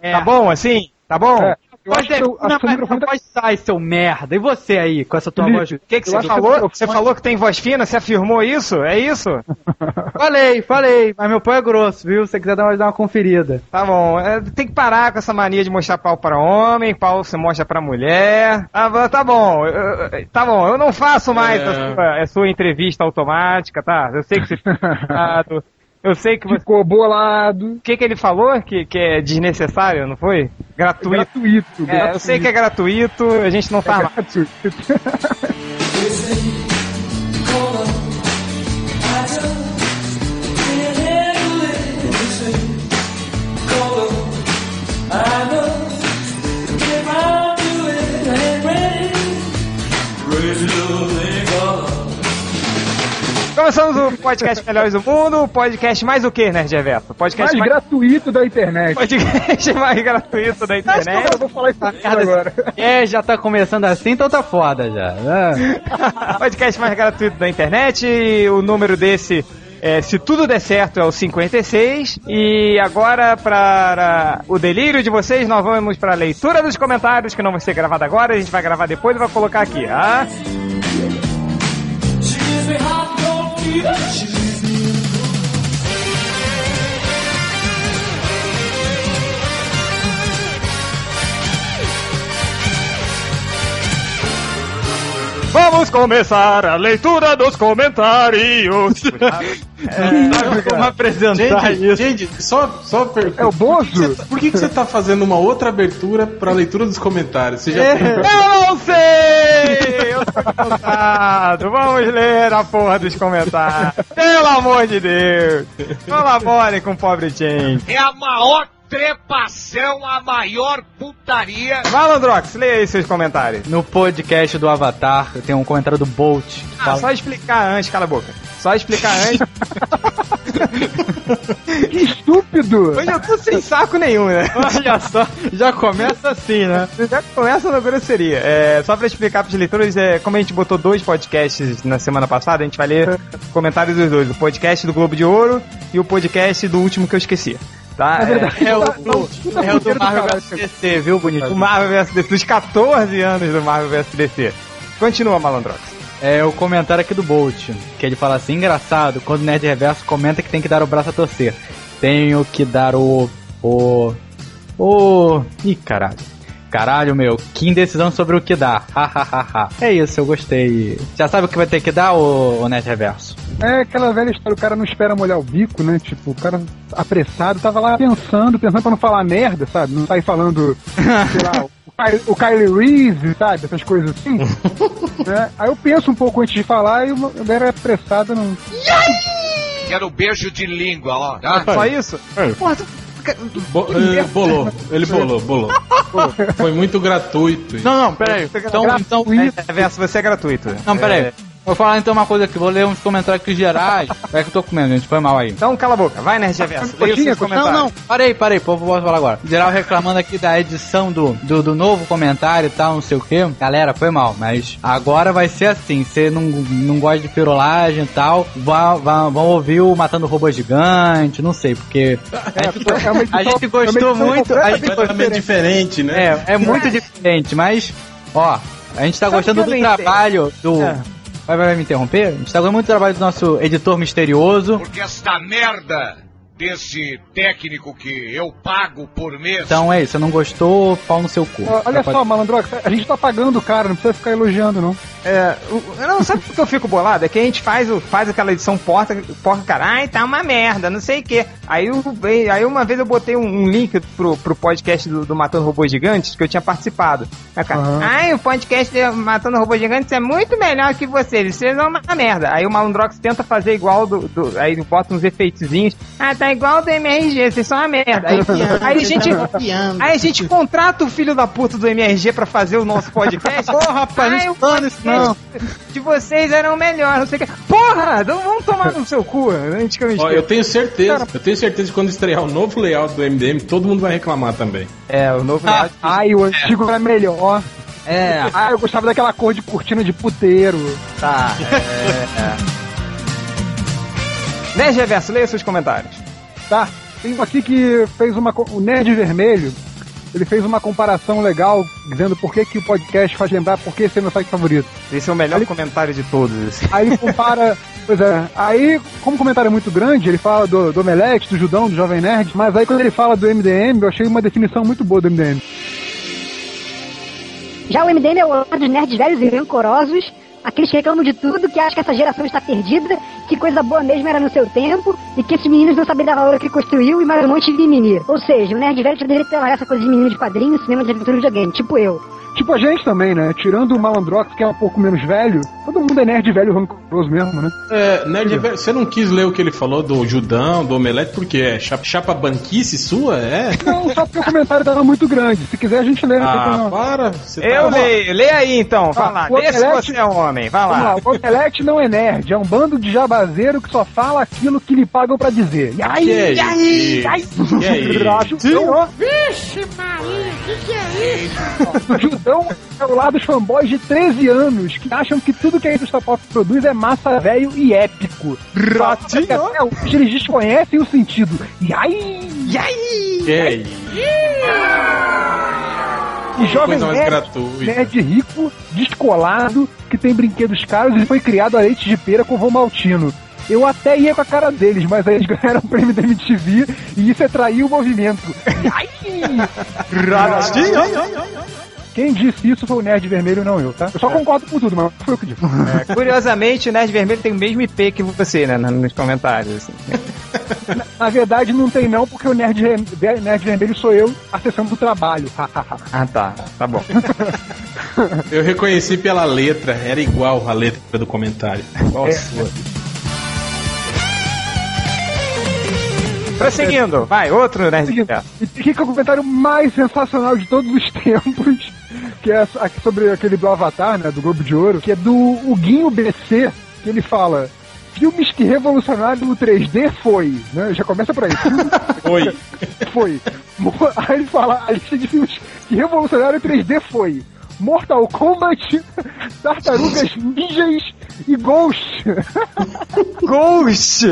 É. Tá bom assim? Tá bom? É. Eu pode, acho que eu, não, mas, não pode sair, seu merda. E você aí, com essa tua Felipe, voz? O que, que você falou? Você falou que tem voz fina? Você afirmou isso? É isso? falei, falei. Mas meu pau é grosso, viu? Se você quiser dar uma, dar uma conferida. Tá bom. É, tem que parar com essa mania de mostrar pau para homem, pau você mostra para mulher. Ah, tá bom. tá bom. Eu não faço mais é... a, sua, a, sua, entrevista automática, tá? Eu sei que você... Eu sei que você... Ficou bolado. O que, que ele falou? Que, que é desnecessário, não foi? Gratuito. É gratuito, é, gratuito. Eu sei que é gratuito, a gente não faz é gratuito. Começamos o podcast Melhores do Mundo, o podcast mais o que, Nerd Reverso? Podcast mais, mais, gratuito da internet. Podcast mais gratuito da internet. Eu vou falar isso agora. É, já tá começando assim, então tá foda já. Né? podcast mais gratuito da internet, o número desse é, se tudo der certo, é o 56. E agora, para o delírio de vocês, nós vamos para a leitura dos comentários, que não vai ser gravada agora, a gente vai gravar depois e vai colocar aqui, ah? She Vamos começar a leitura dos comentários. É, como apresentar gente, isso? Gente, só, só per... É o Bozo? Por que, que você tá fazendo uma outra abertura pra leitura dos comentários? Você já é. tem... Eu não sei! Eu tô cansado. Vamos ler a porra dos comentários. Pelo amor de Deus! Colaborem com o pobre Jane. É a maior trepação, a maior putaria. Malandrox, leia aí seus comentários. No podcast do Avatar, tem um comentário do Bolt. Ah, fala... só explicar antes, cala a boca. Só explicar antes. que estúpido! Hoje eu tô sem saco nenhum, né? Olha só, já começa assim, né? Já começa na grosseria. É, só pra explicar pros leitores, é, como a gente botou dois podcasts na semana passada, a gente vai ler comentários dos dois. O podcast do Globo de Ouro e o podcast do último que eu esqueci. Tá? É, verdade, é, é, o, do, é o do Marvel vs DC, viu, bonito? O Marvel vs DC, dos 14 anos do Marvel vs DC. Continua, Malandrox. É o comentário aqui do Bolt, que ele fala assim, engraçado, quando o Nerd Reverso comenta que tem que dar o braço a torcer. Tenho que dar o... o... o... Ih, caralho. Caralho, meu, que indecisão sobre o que dá. Hahaha. é isso, eu gostei. Já sabe o que vai ter que dar, o, o Net Reverso? É aquela velha história, o cara não espera molhar o bico, né? Tipo, o cara apressado tava lá pensando, pensando pra não falar merda, sabe? Não sair falando, sei lá, o Kylie Reeves, sabe? Essas coisas assim. né? Aí eu penso um pouco antes de falar e o era apressado não. Quero beijo de língua, ó. Tá? Só isso? É. Porra, tu Bo ele bolou, ele bolou, bolou. Foi muito gratuito. Não, não, peraí. Então, então, é, verso, você é gratuito. Não, peraí. É... Vou falar então uma coisa aqui, vou ler uns comentários aqui gerais. É que eu tô comendo, gente, foi mal aí. Então cala a boca, vai Nerd Reverso. Leia os Não, não, parei, parei, pô, vou falar agora. Geral reclamando aqui da edição do, do, do, novo comentário e tal, não sei o que. Galera, foi mal, mas agora vai ser assim, você não, não gosta de pirolagem e tal, vão, vão, vão ouvir o Matando Robô Gigante, não sei, porque a gente, é a gente gostou muito... A gente gostou, diferente, né? É, é muito diferente, mas, ó, a gente tá Sabe gostando do trabalho do... É Vai, vai, vai me interromper? A gente tá muito trabalho do nosso editor misterioso. Porque esta merda desse técnico que eu pago por mês. Então é isso, você não gostou, pau no seu cu. Olha só, pode... malandrox, a gente tá pagando o cara, não precisa ficar elogiando, não. É, não, sabe por que eu fico bolado? É que a gente faz, faz aquela edição porta, porca, cara, ai, tá uma merda, não sei o quê. Aí, eu, aí uma vez eu botei um, um link pro, pro podcast do, do, Matando Robôs Gigantes, que eu tinha participado. Aí, cara, uhum. ai, o podcast do Matando Robôs Gigantes é muito melhor que vocês, vocês são uma merda. Aí o Malandrox tenta fazer igual do, do aí bota uns efeitozinhos. Ah, tá igual do MRG, vocês são uma merda. Aí, aí, a gente, aí a gente contrata o filho da puta do MRG pra fazer o nosso podcast. Porra, rapaz, não isso não. De vocês eram melhores, não sei o que. Porra, não vamos tomar no seu cu. Antigamente. Ó, eu tenho certeza, eu tenho certeza que quando estrear o novo layout do MDM, todo mundo vai reclamar também. É, o novo layout. Ah, ai, o antigo é. era melhor. É. Ah, eu gostava daquela cor de cortina de puteiro. Tá. É. é. Nerd Reverso, leia seus comentários. Tá. Tem um aqui que fez uma. O Nerd Vermelho ele fez uma comparação legal, dizendo por que, que o podcast faz lembrar por que esse é meu site favorito. Esse é o melhor Ele- comentário de todos. assim. Aí ele compara. Pois é, aí, como o comentário é muito grande, ele fala do, do Omelete, do Judão, do Jovem Nerd, mas aí quando ele fala do MDM, eu achei uma definição muito boa do MDM. Já o MDM é o lado dos nerds velhos e rancorosos, aqueles que reclamam de tudo, que acham que essa geração está perdida, que coisa boa mesmo era no seu tempo, e que esses meninos não sabem dar valor que construiu e mais um monte de. Ou seja, o nerd velho já deveria ter largado essa coisa de menino de quadrinhos, cinema de aventura e videogame, tipo eu. Tipo a gente também, né? Tirando o Malandrox, que é um pouco menos velho, todo mundo é nerd velho rancoroso mesmo, né? É, Nerd, Velho, você não quis ler o que ele falou do Judão, do Omelete, porque é chapa, chapa banquice sua? É? Não, só porque o comentário tava muito grande. Se quiser a gente lê, Ah, para. Você Eu tá... leio, lê aí então, vai lá. o Lê se você é homem, vai lá. lá, o Omelete não é nerd, é um bando de jabazeiro que só fala aquilo que lhe pagam pra dizer. E aí, Que é e aí, e aí? Que é isso? Vixe, Maria, o que, que é isso? O Judão é o lado dos fanboys de 13 anos que acham que tudo que a indústria pop produz é massa velho e épico. Ratinho? Até hoje eles desconhecem o sentido. E aí? E aí? Que é isso? E jovem nerd, nerd rico, descolado, que tem brinquedos caros e foi criado a leite de pera com Vomaltino. Eu até ia com a cara deles, mas aí eles ganharam o prêmio da MTV e isso atraiu o movimento. E aí? Quem disse isso foi o Nerd Vermelho, não eu, tá? Eu só concordo com tudo, mas foi eu que disse. É, curiosamente, o Nerd Vermelho tem o mesmo IP que você, né? Nos comentários. Assim. Na verdade, não tem não, porque o Nerd, Nerd Vermelho sou eu acessando o trabalho. Ah, tá. Tá bom. Eu reconheci pela letra, era igual a letra do comentário. Igual a É. sua. Prosseguindo, vai, outro Nerd Verso. E fica o comentário mais sensacional de todos os tempos, que é sobre aquele do Avatar, né, do Globo de Ouro, que é do Huguinho BC, que ele fala... Filmes que revolucionaram o 3D foi, né? Já começa por aí. Oi. foi. Mo- Aí ele fala, a lista de filmes que revolucionaram o 3D foi Mortal Kombat, Tartarugas Ninjas e Ghost. Ghost!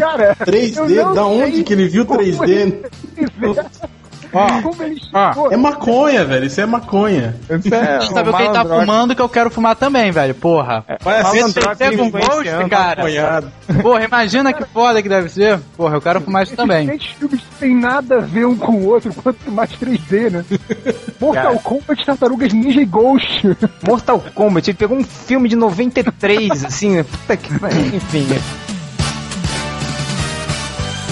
Cara, 3D? eu não Da onde que ele viu como 3D? Ó, ó, é maconha, velho. Isso é maconha. Isso é Sabe o que ele tá fumando que eu quero fumar também, velho. Porra. Vai ser é com influenciando. gosto, cara. maconhado. Porra, imagina que foda que deve ser. Porra, eu quero fumar isso também. Esses filmes têm nada a ver um com o outro, quanto mais 3D, né? Mortal Cara. Kombat, Tartarugas Ninja e Ghost. Mortal Kombat, ele pegou um filme de 93, assim, né? puta que pariu, enfim.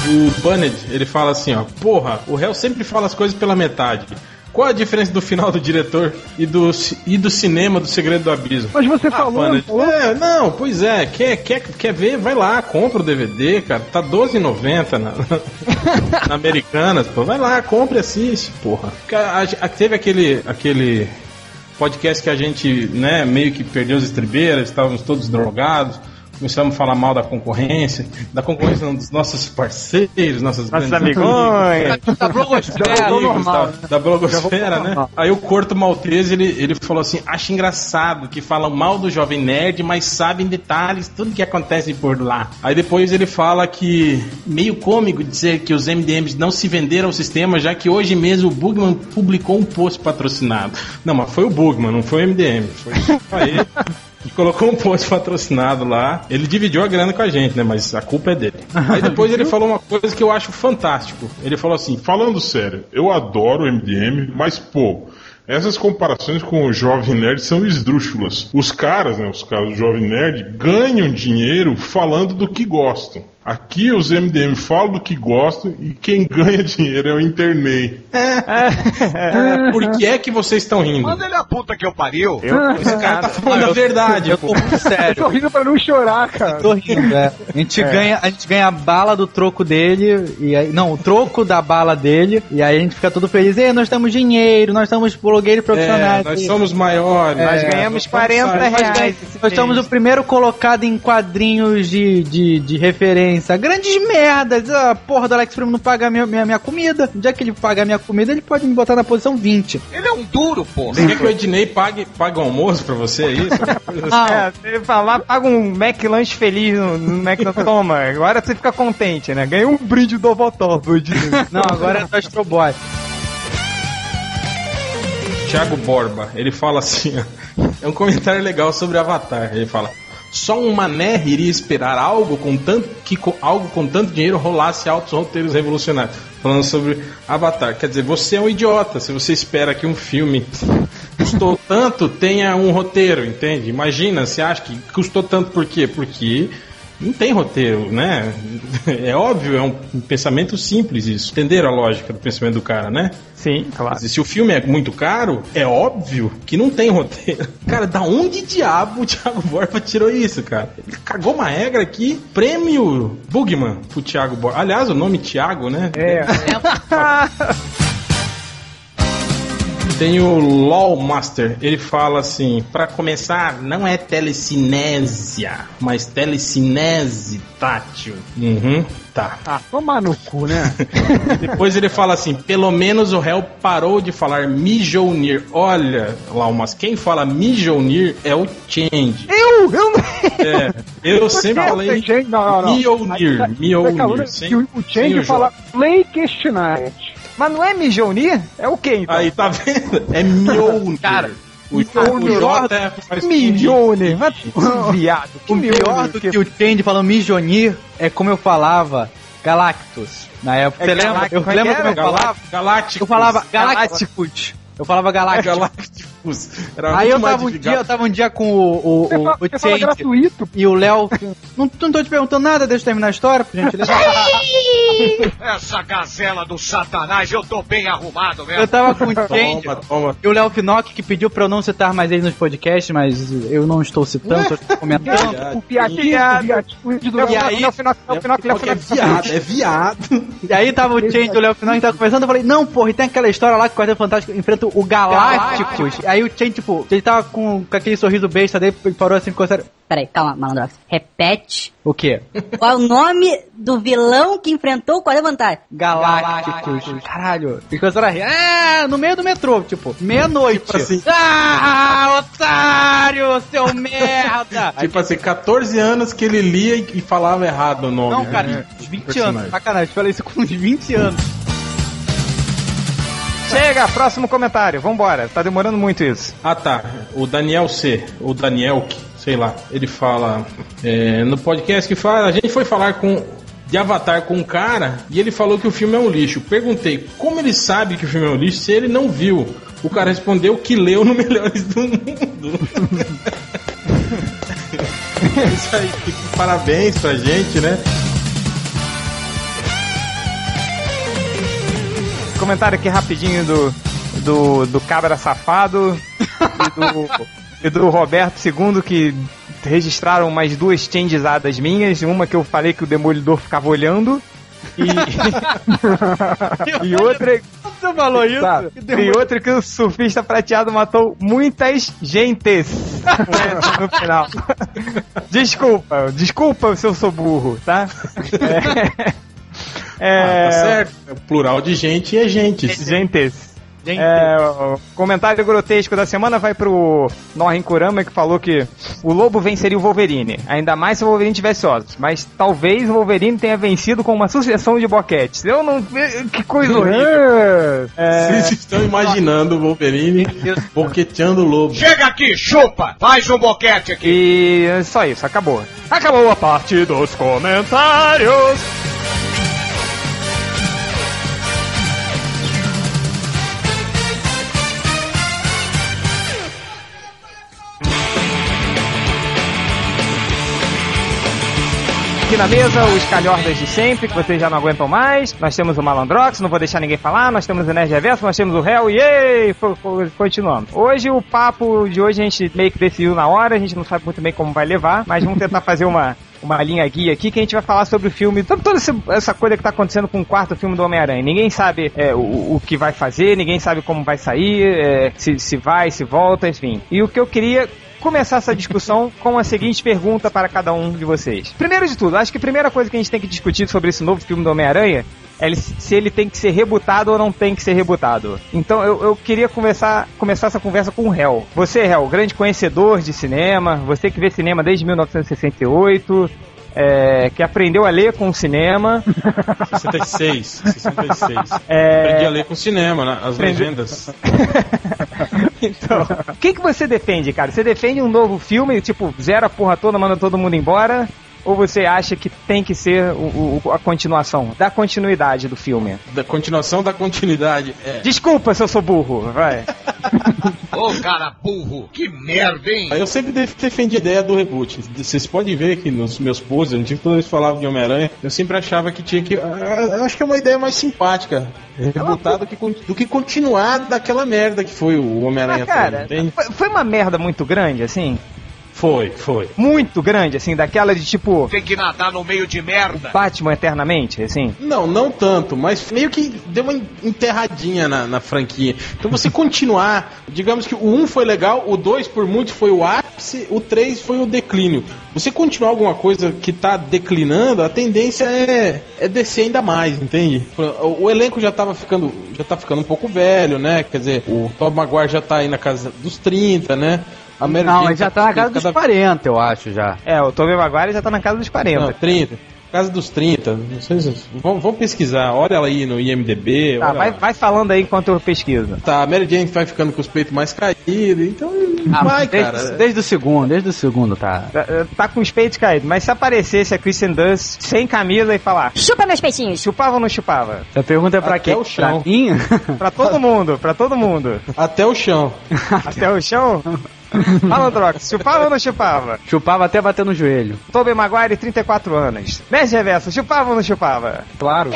O Bunned, ele fala assim, ó. Porra, o réu sempre fala as coisas pela metade. Qual a diferença do final do diretor e do, e do cinema do Segredo do Abismo? Mas você Ah, falou, falou É, não, pois é. Quer, quer, quer ver? Vai lá, compra o DVD, cara. Tá R$12,90 na, na Americanas, pô. Vai lá, compra e assiste, porra. A- a- Teve aquele, aquele podcast que a gente, né, meio que perdeu as estribeiras, estávamos todos drogados. Começamos a falar mal da concorrência, da concorrência não, dos nossos parceiros, nossas Nossos grandes amigões. Blogosfera. amigos normal, da, da blogosfera, Já vou né? Aí o Corto Maltese, ele, ele falou assim, acha engraçado que falam mal do Jovem Nerd, mas sabem detalhes, tudo que acontece por lá. Aí depois ele fala que, meio cômico dizer que os MDMs não se venderam ao sistema, já que hoje mesmo o Bugman publicou um post patrocinado. Não, mas foi o Bugman, não foi o MDM. Foi só que Colocou um post patrocinado lá. Ele dividiu a grana com a gente, né? Mas a culpa é dele. Aí depois ele falou uma coisa que eu acho fantástico. Ele falou assim: Falando sério, eu adoro o MDM, mas pô, essas comparações com o Jovem Nerd são esdrúxulas. Os caras, né, os caras do Jovem Nerd, ganham dinheiro falando do que gostam. Aqui os MDM falam do que gostam e quem ganha dinheiro é o Internei. Por que é que vocês estão rindo? Manda ele a puta que eu pariu. Esse cara tá falando a verdade, Eu pô. tô muito Eu sério. tô rindo pra não chorar, cara. Tô rindo, é. A gente, ganha, a gente ganha a bala do troco dele, e aí, não, o troco da bala dele, e aí a gente fica todo feliz. Ei, nós temos dinheiro, nós somos blogueiros É, profissionais. nós somos maiores. Nós É, ganhamos nós 40 somos- Nós, reais. ganhamos- esse nós somos o primeiro colocado em quadrinhos de, de, de referência. Grandes merdas. A porra do Alex Primo não paga minha, minha, minha comida. No dia que ele pagar minha comida, ele pode me botar na posição 20. Ele é um duro, porra. Você quer que o Ednei pague, pague o almoço pra você, é isso? Assim. É, se ele falar, paga um McLanche feliz no, no McDonald's. Toma, agora você fica contente, né? Ganhou um brinde do Ovotop. Não, agora é do Astro Boy. Thiago Borba. Ele fala assim: ó, é um comentário legal sobre Avatar. Ele fala. Só um mané iria esperar algo com tanto que com, algo com tanto dinheiro rolasse altos roteiros revolucionários. Falando sobre Avatar. Quer dizer, você é um idiota se você espera que um filme custou tanto tenha um roteiro, entende? Imagina, você acha que custou tanto por quê? Porque não tem roteiro, né? É óbvio, é um pensamento simples isso. Entenderam a lógica do pensamento do cara, né? Sim, claro. Se o filme é muito caro, é óbvio que não tem roteiro. Cara, da onde diabo o Thiago Borba tirou isso, cara? Ele cagou uma regra aqui, prêmio Bugman pro Thiago Borba. Aliás, o nome Thiago, né? É. Tem o LOL Master, ele fala assim: para começar, não é telecinésia, mas telecinese tátil. Uhum, tá. Ah, tomar no cu, né? Depois ele fala assim: pelo menos o réu parou de falar Mijounir. Olha, Laumas, quem fala Mijounir é o Change. Eu, eu É, eu sempre falei Não, não, não. Mjolnir, Mjolnir. tá- sem- que o, Change fala Play Questionite. Mas não é Mijounir? É o quê, então? Aí tá vendo? É Mjolnir. Cara, o, o J é, faz Mijounir. Mas, viado. o pior do que o Change falando Mijonir é como eu falava Galactus. Na época, É você lembra? Eu é lembro como eu era? falava? Galáctico. Eu falava Galacticus. Eu falava. Galácticos. Era Aí muito eu mais tava um dia, eu tava um dia com o, o, Você, o, fala, o fala gratuito. e o Léo. Não, não tô te perguntando nada, deixa eu terminar a história, por gentileza. Essa gazela do satanás, eu tô bem arrumado mesmo. Eu tava com o Change toma. e o Léo Finocchi que pediu pra eu não citar mais ele nos podcasts, mas eu não estou citando, tô comentando. O piadinho, Viado. o do no Porque é viado, é viado. E aí tava o Change e o Léo Finocchi tava conversando, eu falei, não, porra, e tem aquela história lá que o Quarteto Fantástico enfrenta o Galácticos. Aí o Change, tipo, ele tava com, com aquele sorriso besta dele, ele parou assim, ficou sério. Peraí, calma, Malandrox. Repete. O quê? Qual é o nome do vilão que enfrentou o Quarteto Fantástico? Galácticos. Caralho. E começaram a rir. É, no meio do metrô, tipo, meia-noite. Tipo assim. Ah, otário, seu merda. Tipo assim, 14 anos que ele lia e falava errado o nome. não, né? cara, uns 20 Personagem. anos. Sacanagem, falei isso com uns 20 anos. Chega, próximo comentário. Vambora. Tá demorando muito isso. Ah tá, o Daniel C, o Daniel, sei lá, ele fala é, no podcast que fala, a gente foi falar com de Avatar com um cara e ele falou que o filme é um lixo. Perguntei como ele sabe que o filme é um lixo se ele não viu. O cara respondeu que leu no Melhores do Mundo. É Isso aí, parabéns pra gente, né? Comentário aqui rapidinho do, do, do Cabra Safado e do, e do Roberto II que registraram mais duas changesadas minhas. Uma que eu falei que o Demolidor ficava olhando. E, e outra Você falou isso? Tá. E outra que o surfista prateado matou muitas gentes no final. Desculpa, desculpa se eu sou burro, tá? É, Ah, tá é, certo. É plural de gente é gente. gentes. Gente, É, o comentário grotesco da semana vai pro Norrin Kurama que falou que o lobo venceria o Wolverine, ainda mais se o Wolverine tivesse ossos, mas talvez o Wolverine tenha vencido com uma sucessão de boquetes. Eu não. Que coisa horrível! É, Vocês estão imaginando o Wolverine boqueteando o lobo. Chega aqui, chupa! Faz um boquete aqui. E é só isso, acabou. Acabou a parte dos comentários. Aqui na mesa, os calhordas de sempre, que vocês já não aguentam mais. Nós temos o Malandrox, não vou deixar ninguém falar. Nós temos o Nerd Reverso, nós temos o Hell, e ei, continuamos. Hoje, o papo de hoje a gente meio que decidiu na hora, a gente não sabe muito bem como vai levar, mas vamos tentar fazer uma, uma linha guia aqui que a gente vai falar sobre o filme, toda essa coisa que tá acontecendo com o quarto filme do Homem-Aranha. Ninguém sabe é, o, o que vai fazer, ninguém sabe como vai sair, é, se, se vai, se volta, enfim. E o que eu queria começar essa discussão com a seguinte pergunta para cada um de vocês. Primeiro de tudo, acho que a primeira coisa que a gente tem que discutir sobre esse novo filme do Homem-Aranha é se ele tem que ser rebutado ou não tem que ser rebutado. Então eu, eu queria começar, começar essa conversa com o Hel. Você, Hel, grande conhecedor de cinema, você que vê cinema desde 1968, é, que aprendeu a ler com o cinema. 66, 66. É, Aprendi a ler com cinema, né? As Aprendi- legendas. Então, o que, que você defende, cara? Você defende um novo filme, tipo, zero a porra toda, manda todo mundo embora? Ou você acha que tem que ser o, o- a continuação, da continuidade do filme? Da continuação da continuidade. É. Desculpa se eu sou burro, vai. Ô, cara burro, que merda, hein? Eu sempre def- defendi a ideia do reboot. Vocês podem ver que nos meus posts, antigos, toda vez que falava de Homem-Aranha, eu sempre achava que tinha que. ah, Eu acho que é uma ideia mais simpática. Rebootar do que, do que continuar daquela merda que foi o Homem-Aranha. Mas, cara, foi, foi uma merda muito grande, assim? Foi, foi. Muito grande, assim, daquela de tipo. Tem que nadar no meio de merda. Batman eternamente, assim? Não, não tanto, mas meio que deu uma enterradinha na, na franquia. Então você continuar, digamos que o 1 foi legal, o 2 por muito foi o ápice, o 3 foi o declínio. Você continuar alguma coisa que tá declinando, a tendência é, é descer ainda mais, entende? O, o elenco já tava ficando, já tá ficando um pouco velho, né? Quer dizer, o Tom Maguire já tá aí na casa dos 30, né? A Mary Não, Jane ele já tá na casa dos cada- 40, eu acho já. É, o Tobey Maguire já tá na casa dos 40. Não, 30. Casa dos 30. Não sei se... vamos, vamos pesquisar. Olha ela aí no IMDB. Tá, vai, vai falando aí enquanto eu pesquiso. Tá, a Mary Jane vai ficando com os peitos mais caídos. Então, vai, desde, cara. desde o segundo, desde o segundo, tá. Tá, tá com os peitos caídos, mas se aparecesse a Kristen Dunst sem camisa e falar, Chupa meus peitinhos. chupava ou não chupava? Essa pergunta é pra Até quem? o chão. Pra mim? Pra todo mundo, pra todo mundo. Até o chão. Até o chão? Fala, Drox, chupava ou não chupava? Chupava até bater no joelho. Tobey Maguire, 34 anos. Mestre Reverso, chupava ou não chupava? Claro.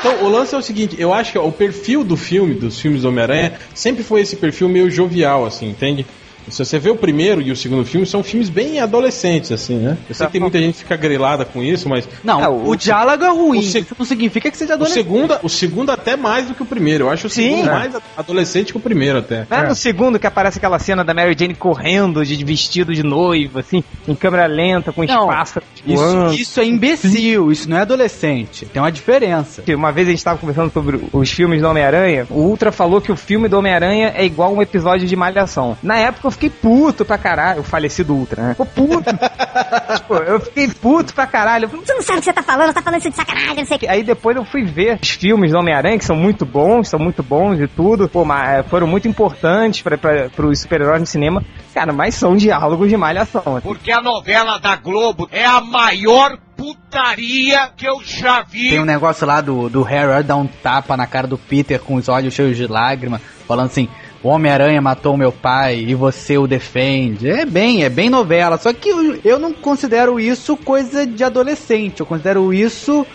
Então, o lance é o seguinte, eu acho que o perfil do filme, dos filmes do Homem-Aranha, sempre foi esse perfil meio jovial, assim, entende? Se você vê o primeiro e o segundo filme, são filmes bem adolescentes, assim, né? Eu sei que tem muita gente que fica grilada com isso, mas Não, É, o, o- diálogo é ruim. o se- Isso não significa que seja o adolescente. segundo, o segundo até mais do que o primeiro. Eu acho o Sim. segundo É. mais adolescente que o primeiro até. Não é no segundo que aparece aquela cena da Mary Jane correndo de vestido de noiva, assim, em câmera lenta, com Não, espaço. Isso, isso é imbecil, isso não é adolescente. Tem uma diferença. Uma vez a gente estava conversando sobre os filmes do Homem-Aranha, o Ultra falou que o filme do Homem-Aranha é igual um episódio de Malhação. Na época eu fiquei puto pra caralho, o falecido Ultra, né? Ficou puto. tipo, eu fiquei puto pra caralho. Você não sabe o que você tá falando, você tá falando isso de sacanagem, não sei o que. Aí depois eu fui ver os filmes do Homem-Aranha, que são muito bons, são muito bons e tudo. Pô, mas foram muito importantes para os super-heróis no cinema. Cara, mas são diálogos de malhação. assim. Porque a novela da Globo é a maior putaria que eu já vi. Tem um negócio lá do, do Harry dar um tapa na cara do Peter com os olhos cheios de lágrima, falando assim. O Homem-Aranha matou meu pai e você o defende. É bem, é bem novela. Só que eu, eu não considero isso coisa de adolescente. Eu considero isso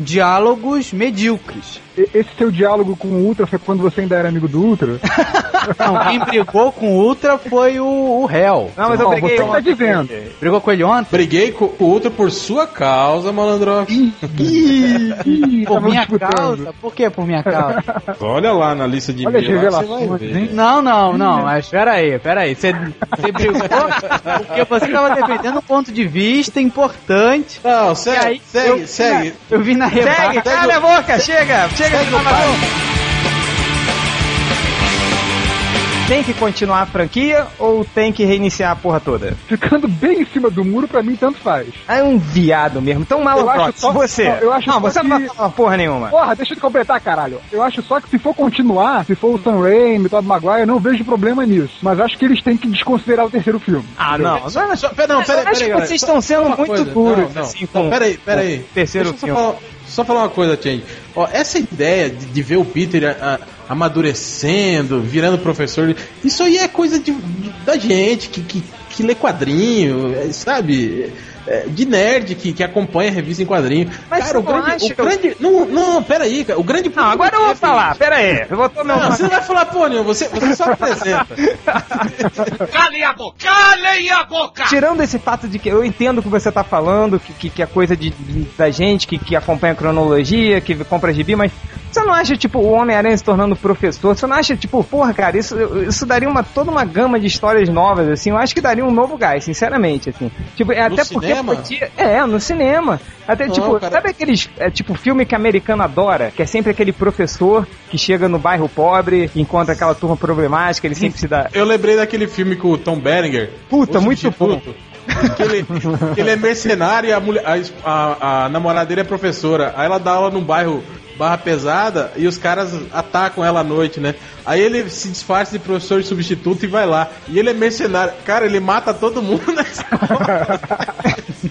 diálogos medíocres. Esse seu diálogo com o Ultra foi quando você ainda era amigo do Ultra? Não, quem brigou com o Ultra foi o, o Hell. Não, mas eu Não, peguei você uma- tá dizendo. Brigou com ele ontem? Briguei com o outro por sua causa, malandro. Ih, Por tava minha causa? Por que por minha causa? Olha lá na lista de Olha as e-mail lá, você vai revelações, ver. hein? Não, não, não, mas peraí, peraí. Você, você brigou porque você estava defendendo um ponto de vista importante. Não, segue, aí, segue, eu, segue. Eu vi na Segue, cala a boca, chega, chega de. Tem que continuar a franquia ou tem que reiniciar a porra toda? Ficando bem em cima do muro, pra mim, tanto faz. Ah, é um viado mesmo. Então, Eu malandro, acho só- você. não, eu acho não, só você não que- vai falar porra nenhuma. Porra, deixa eu te completar, caralho. Eu acho só que se for continuar, se for o Sam Raimi, Todd Maguire, eu não vejo problema nisso. Mas acho que eles têm que desconsiderar o terceiro filme. Ah, não. Só, só, pera, não, Eu pera, acho pera, que vocês Só- estão sendo muito coisa. duros, Não, não. assim, Não, com- peraí, peraí. o terceiro filme. Só falar, só falar uma coisa, Change. Ó, essa ideia de, de ver o Peter a- a- amadurecendo, virando professor, isso aí é coisa de, de- da gente que, que, que lê quadrinho, é, sabe? É, de nerd que, que acompanha a revista em quadrinho. Mas cara, o grande. acha O grande não, não, peraí, cara. O grande Não, agora eu vou falar. Pera aí. Eu vou tomar Não, uma... você não vai falar nenhuma, você, você só apresenta. Calem a boca! Calem a boca! Tirando esse fato de que eu entendo o que você tá falando, que, que, que é coisa de, de- da gente que, que acompanha a cronologia, que compra gibi, mas você não acha, tipo, o Homem-Aranha se tornando professor? Você não acha, tipo, porra, cara, isso, isso daria uma, toda uma gama de histórias novas, assim? Eu acho que daria um novo gás, sinceramente, assim. Tipo, é, No até porque cinema? podia. É, no cinema. Até, Não, tipo, cara. sabe aqueles, é, tipo, filme que americano adora? Que é sempre aquele professor que chega no bairro pobre, encontra aquela turma problemática, ele sempre se dá. Eu lembrei daquele filme com o Tom Berenger. Puta, O muito Substituto, Que ele, que ele é mercenário e a, mulher, a, a- a namorada dele é professora. Aí ela dá aula num bairro barra pesada e os caras atacam ela à noite, né? Aí ele se disfarça de professor substituto e vai lá. E ele é mercenário. Cara, ele mata todo mundo na escola.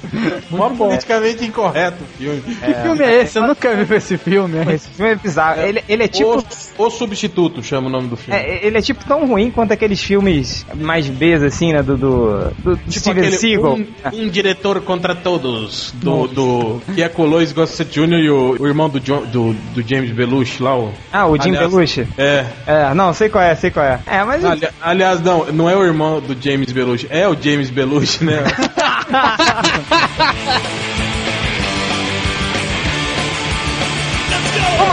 Mó politicamente incorreto o filme. Que filme é esse? Eu nunca vi esse filme. Esse filme é bizarro. Ele, ele é tipo. O, o Substituto chama o nome do filme. É, ele é tipo tão ruim quanto aqueles filmes mais Bs, assim, né? Do, do, do Tipo Steven Seagal. um, um diretor contra todos do, do que é com o Lois Gossett Jr. e o, o irmão do, John- do, do James Belushi lá o Ah, o Jim Aliás, Belushi? é É, não, sei qual é, sei qual é. É, mas. Ali- aliás não não é o irmão do James Belushi é o James Belushi né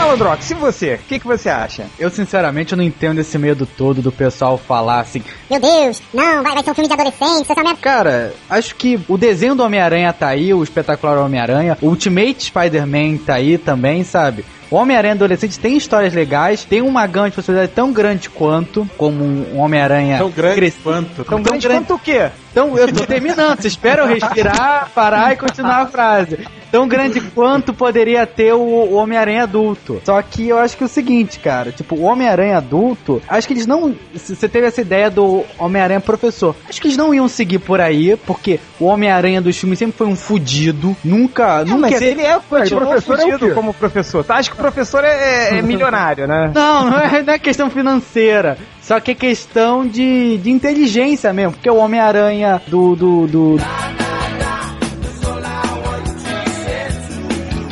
Malandrox, se você, o que, que você acha? Eu, sinceramente, eu não entendo esse medo todo do pessoal falar assim. Meu Deus, não, vai, vai ser um filme de adolescente, essa merda. Cara, acho que o desenho do Homem-Aranha tá aí, o espetacular Homem-Aranha, o Ultimate Spider-Man tá aí também, sabe? O Homem-Aranha adolescente tem histórias legais, tem uma gama de possibilidade tão grande quanto, como um Homem-Aranha tão grande crescido. quanto Tão grande quanto o quê? Então, eu tô terminando. Você espera eu respirar, parar e continuar a frase. Tão grande quanto poderia ter o, Homem-Aranha adulto. Só que eu acho que é o seguinte, cara. Tipo, o Homem-Aranha adulto, acho que eles não. se Você teve essa ideia do Homem-Aranha professor. Acho que eles não iam seguir por aí, porque o Homem-Aranha dos filmes sempre foi um fudido. Nunca. nunca Mas ia ter- ele é continuou professor é o fudido quê? como professor. Tá? Acho professor é, é- é milionário, né? Não, não é, não é questão financeira. Só que é questão de, de inteligência mesmo. Porque o Homem-Aranha do, do, do-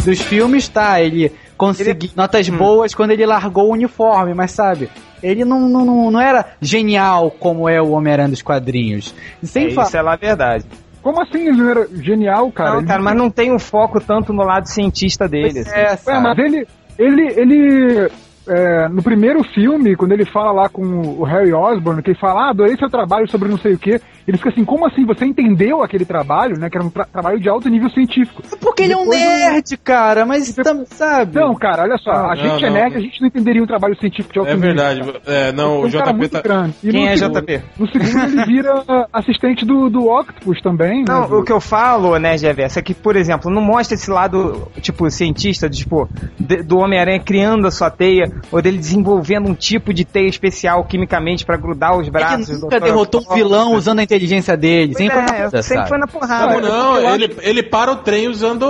Dos filmes, tá? Ele conseguiu notas boas quando ele largou o uniforme, mas sabe? Ele não, não, não, não era genial como é o Homem-Aranha dos quadrinhos. Sem É, fa- isso é lá a verdade. Como assim era genial, cara? não, cara, mas não tem um foco tanto no lado cientista dele. assim. É, Ué, mas ele. Ele. ele é, no primeiro filme, quando ele fala lá com o Harry Osborn, que ele fala, ah, adorei seu trabalho sobre não sei o que, ele fica assim, como assim? Você entendeu aquele trabalho, né? Que era um tra- trabalho de alto nível científico. Porque ele é um nerd, cara, mas tam- sabe? Não, cara, olha só, a Não, gente é não. nerd, a gente não entenderia um trabalho científico de alto é nível. verdade é, não o JP tá grande. E Quem é segundo- JP? No segundo ele vira assistente do, do Octopus também, né? Não, do- o que eu falo, né, Reverso, é que, por exemplo, não mostra esse lado, tipo, cientista, de, tipo, de- do Homem-Aranha criando a sua teia, ou dele desenvolvendo um tipo de teia especial quimicamente pra grudar os É braços. que do nunca derrotou um vilão usando a inteligência dele. Pois Sempre, é, foi nada, sempre sabe? foi na porrada. não, não ele, ele para o trem usando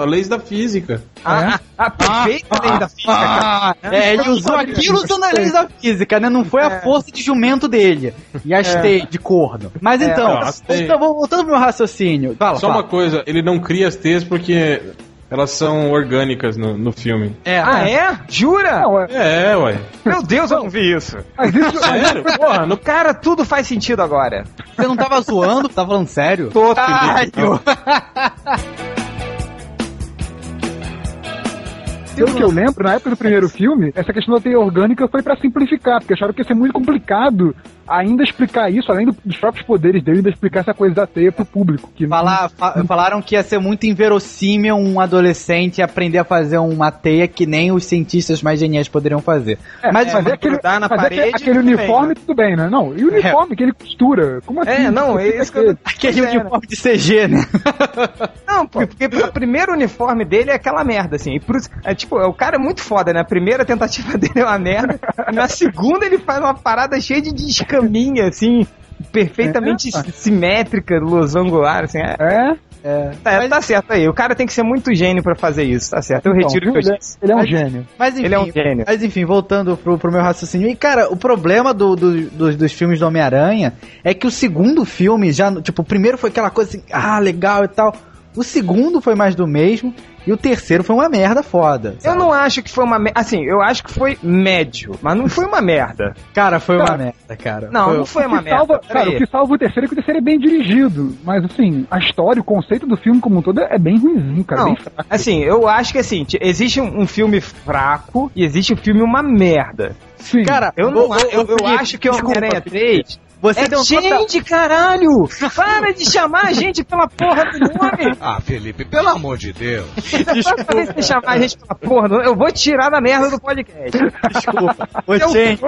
a leis da física Ah, ah, perfeito além da física, cara. Ah, é, ele usou aquilo usando as leis da física, né? Não foi a força de jumento dele. E as teias de corno. Mas então, as teias- então, voltando pro meu raciocínio. Fala, só fala. uma coisa ele não cria as teias porque elas são orgânicas no, no filme É, Ah, é? Jura? Não, é, é ué Meu Deus, eu não vi isso. mas isso, sério porra no Cara, tudo faz sentido agora. Você não tava zoando? Tava falando sério? Tô, Caralho! Pelo que eu lembro, na época do primeiro filme, essa questão da teia orgânica foi pra simplificar, porque acharam que ia ser muito complicado ainda explicar isso, além do- dos próprios poderes dele, ainda explicar essa coisa da teia pro público. Que Falar, fa- falaram que ia ser muito inverossímil um adolescente aprender a fazer uma teia que nem os cientistas mais geniais poderiam fazer. É, mas, mas é aquele, grudar na mas é aquele- parede, aquele tudo bem, uniforme, né? tudo bem, né? Não, e o uniforme que ele costura? Como assim? É, não, é isso que eu... aquele é, né? uniforme de CG, né? Não, porque, porque o primeiro uniforme dele é aquela merda, assim. E é, tipo, o cara é muito foda, né? A primeira tentativa dele é uma merda. e na segunda ele faz uma parada cheia de, de escaminha, assim, perfeitamente É, simétrica, losangular, assim. É, É, tá, tá certo aí. O cara tem que ser muito gênio pra fazer isso, tá certo. Eu então, retiro o que eu ele, é, disse. ele é um Mas- gênio. Mas enfim, Ele é um gênio. Mas enfim, voltando pro, pro meu raciocínio. E, cara, o problema do, do- dos- dos filmes do Homem-Aranha é que o segundo filme já, tipo, o primeiro foi aquela coisa assim, ah, legal e tal. O segundo foi mais do mesmo. E o terceiro foi uma merda foda. Eu sabe? não acho que foi uma merda. Assim, eu acho que foi médio, mas não foi uma merda. Cara, foi uma Cara, merda, cara. Não, Foi- não foi uma merda. salva, cara, aí. o que salva o terceiro é que o terceiro é bem dirigido. Mas assim, a história, o conceito do filme como um todo é bem ruimzinho, cara. Não, bem fraco. assim, eu acho que assim, existe um, um filme fraco e existe um filme uma merda. Sim. Cara, Eu, não, ô, eu, eu Felipe, acho que o Homem-Aranha Felipe. 3 Você é deu nota... Change, caralho! Para de chamar a gente pela porra do nome! Ah, Felipe, pelo amor de Deus. Toda vez você chamar a gente pela porra do eu vou tirar da merda do podcast. Desculpa. Ô, Change.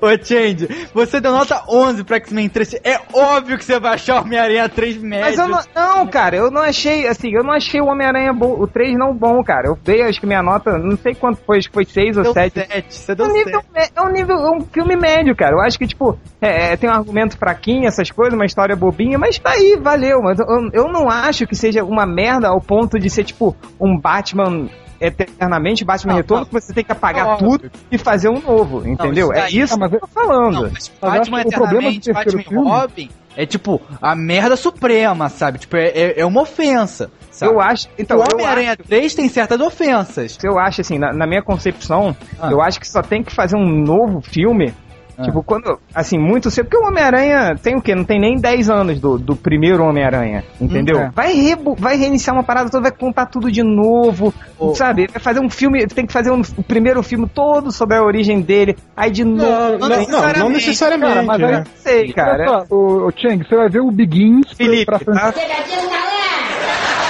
Ô, Change, você deu nota 11 pra X-Men 3. É óbvio que você vai achar o Homem-Aranha 3 médio. Mas eu não, não, cara, eu não achei, assim, eu não achei o Homem-Aranha bom, o 3 não bom, cara. Eu dei, acho que minha nota, não sei quanto foi, acho que foi 6 ou Deu 7. 7. Você É deu um, 7. nível, mé- é um nível, é um filme médio, cara. Eu acho que, tipo, é, é, tem um argumento fraquinho, essas coisas, uma história bobinha, mas tá aí, valeu. Mas eu, eu não acho que seja uma merda ao ponto de ser, tipo, um Batman eternamente, Batman Não, Retorno, não. que você tem que apagar Óbvio. tudo e fazer um novo, entendeu? isso é daí- isso Ah, mas que eu tô falando. Não, mas Mas Batman o do Eternamente, terceiro Batman filme- Robin é tipo a merda suprema, sabe? Tipo, é, é- é uma ofensa. Sabe? eu acho. Então, o Homem-Aranha 3 tem certas ofensas. eu acho assim, na, na minha concepção, Ah. eu acho que só tem que fazer um novo filme. Ah. Tipo, quando. Assim, muito cedo. Porque o Homem-Aranha tem o quê? Não tem nem 10 anos do, do primeiro Homem-Aranha. Entendeu? Hum, é. vai, rebu- vai reiniciar uma parada toda, vai contar tudo de novo. Oh. Sabe? Vai fazer um filme. Tem que fazer um, o primeiro filme todo sobre a origem dele. Aí de novo. Não, não, não, não necessariamente. Cara, mas né? sei, cara. Olha só, ô, ô Cheng, você vai ver o Begins Felipe, pra, pra tá?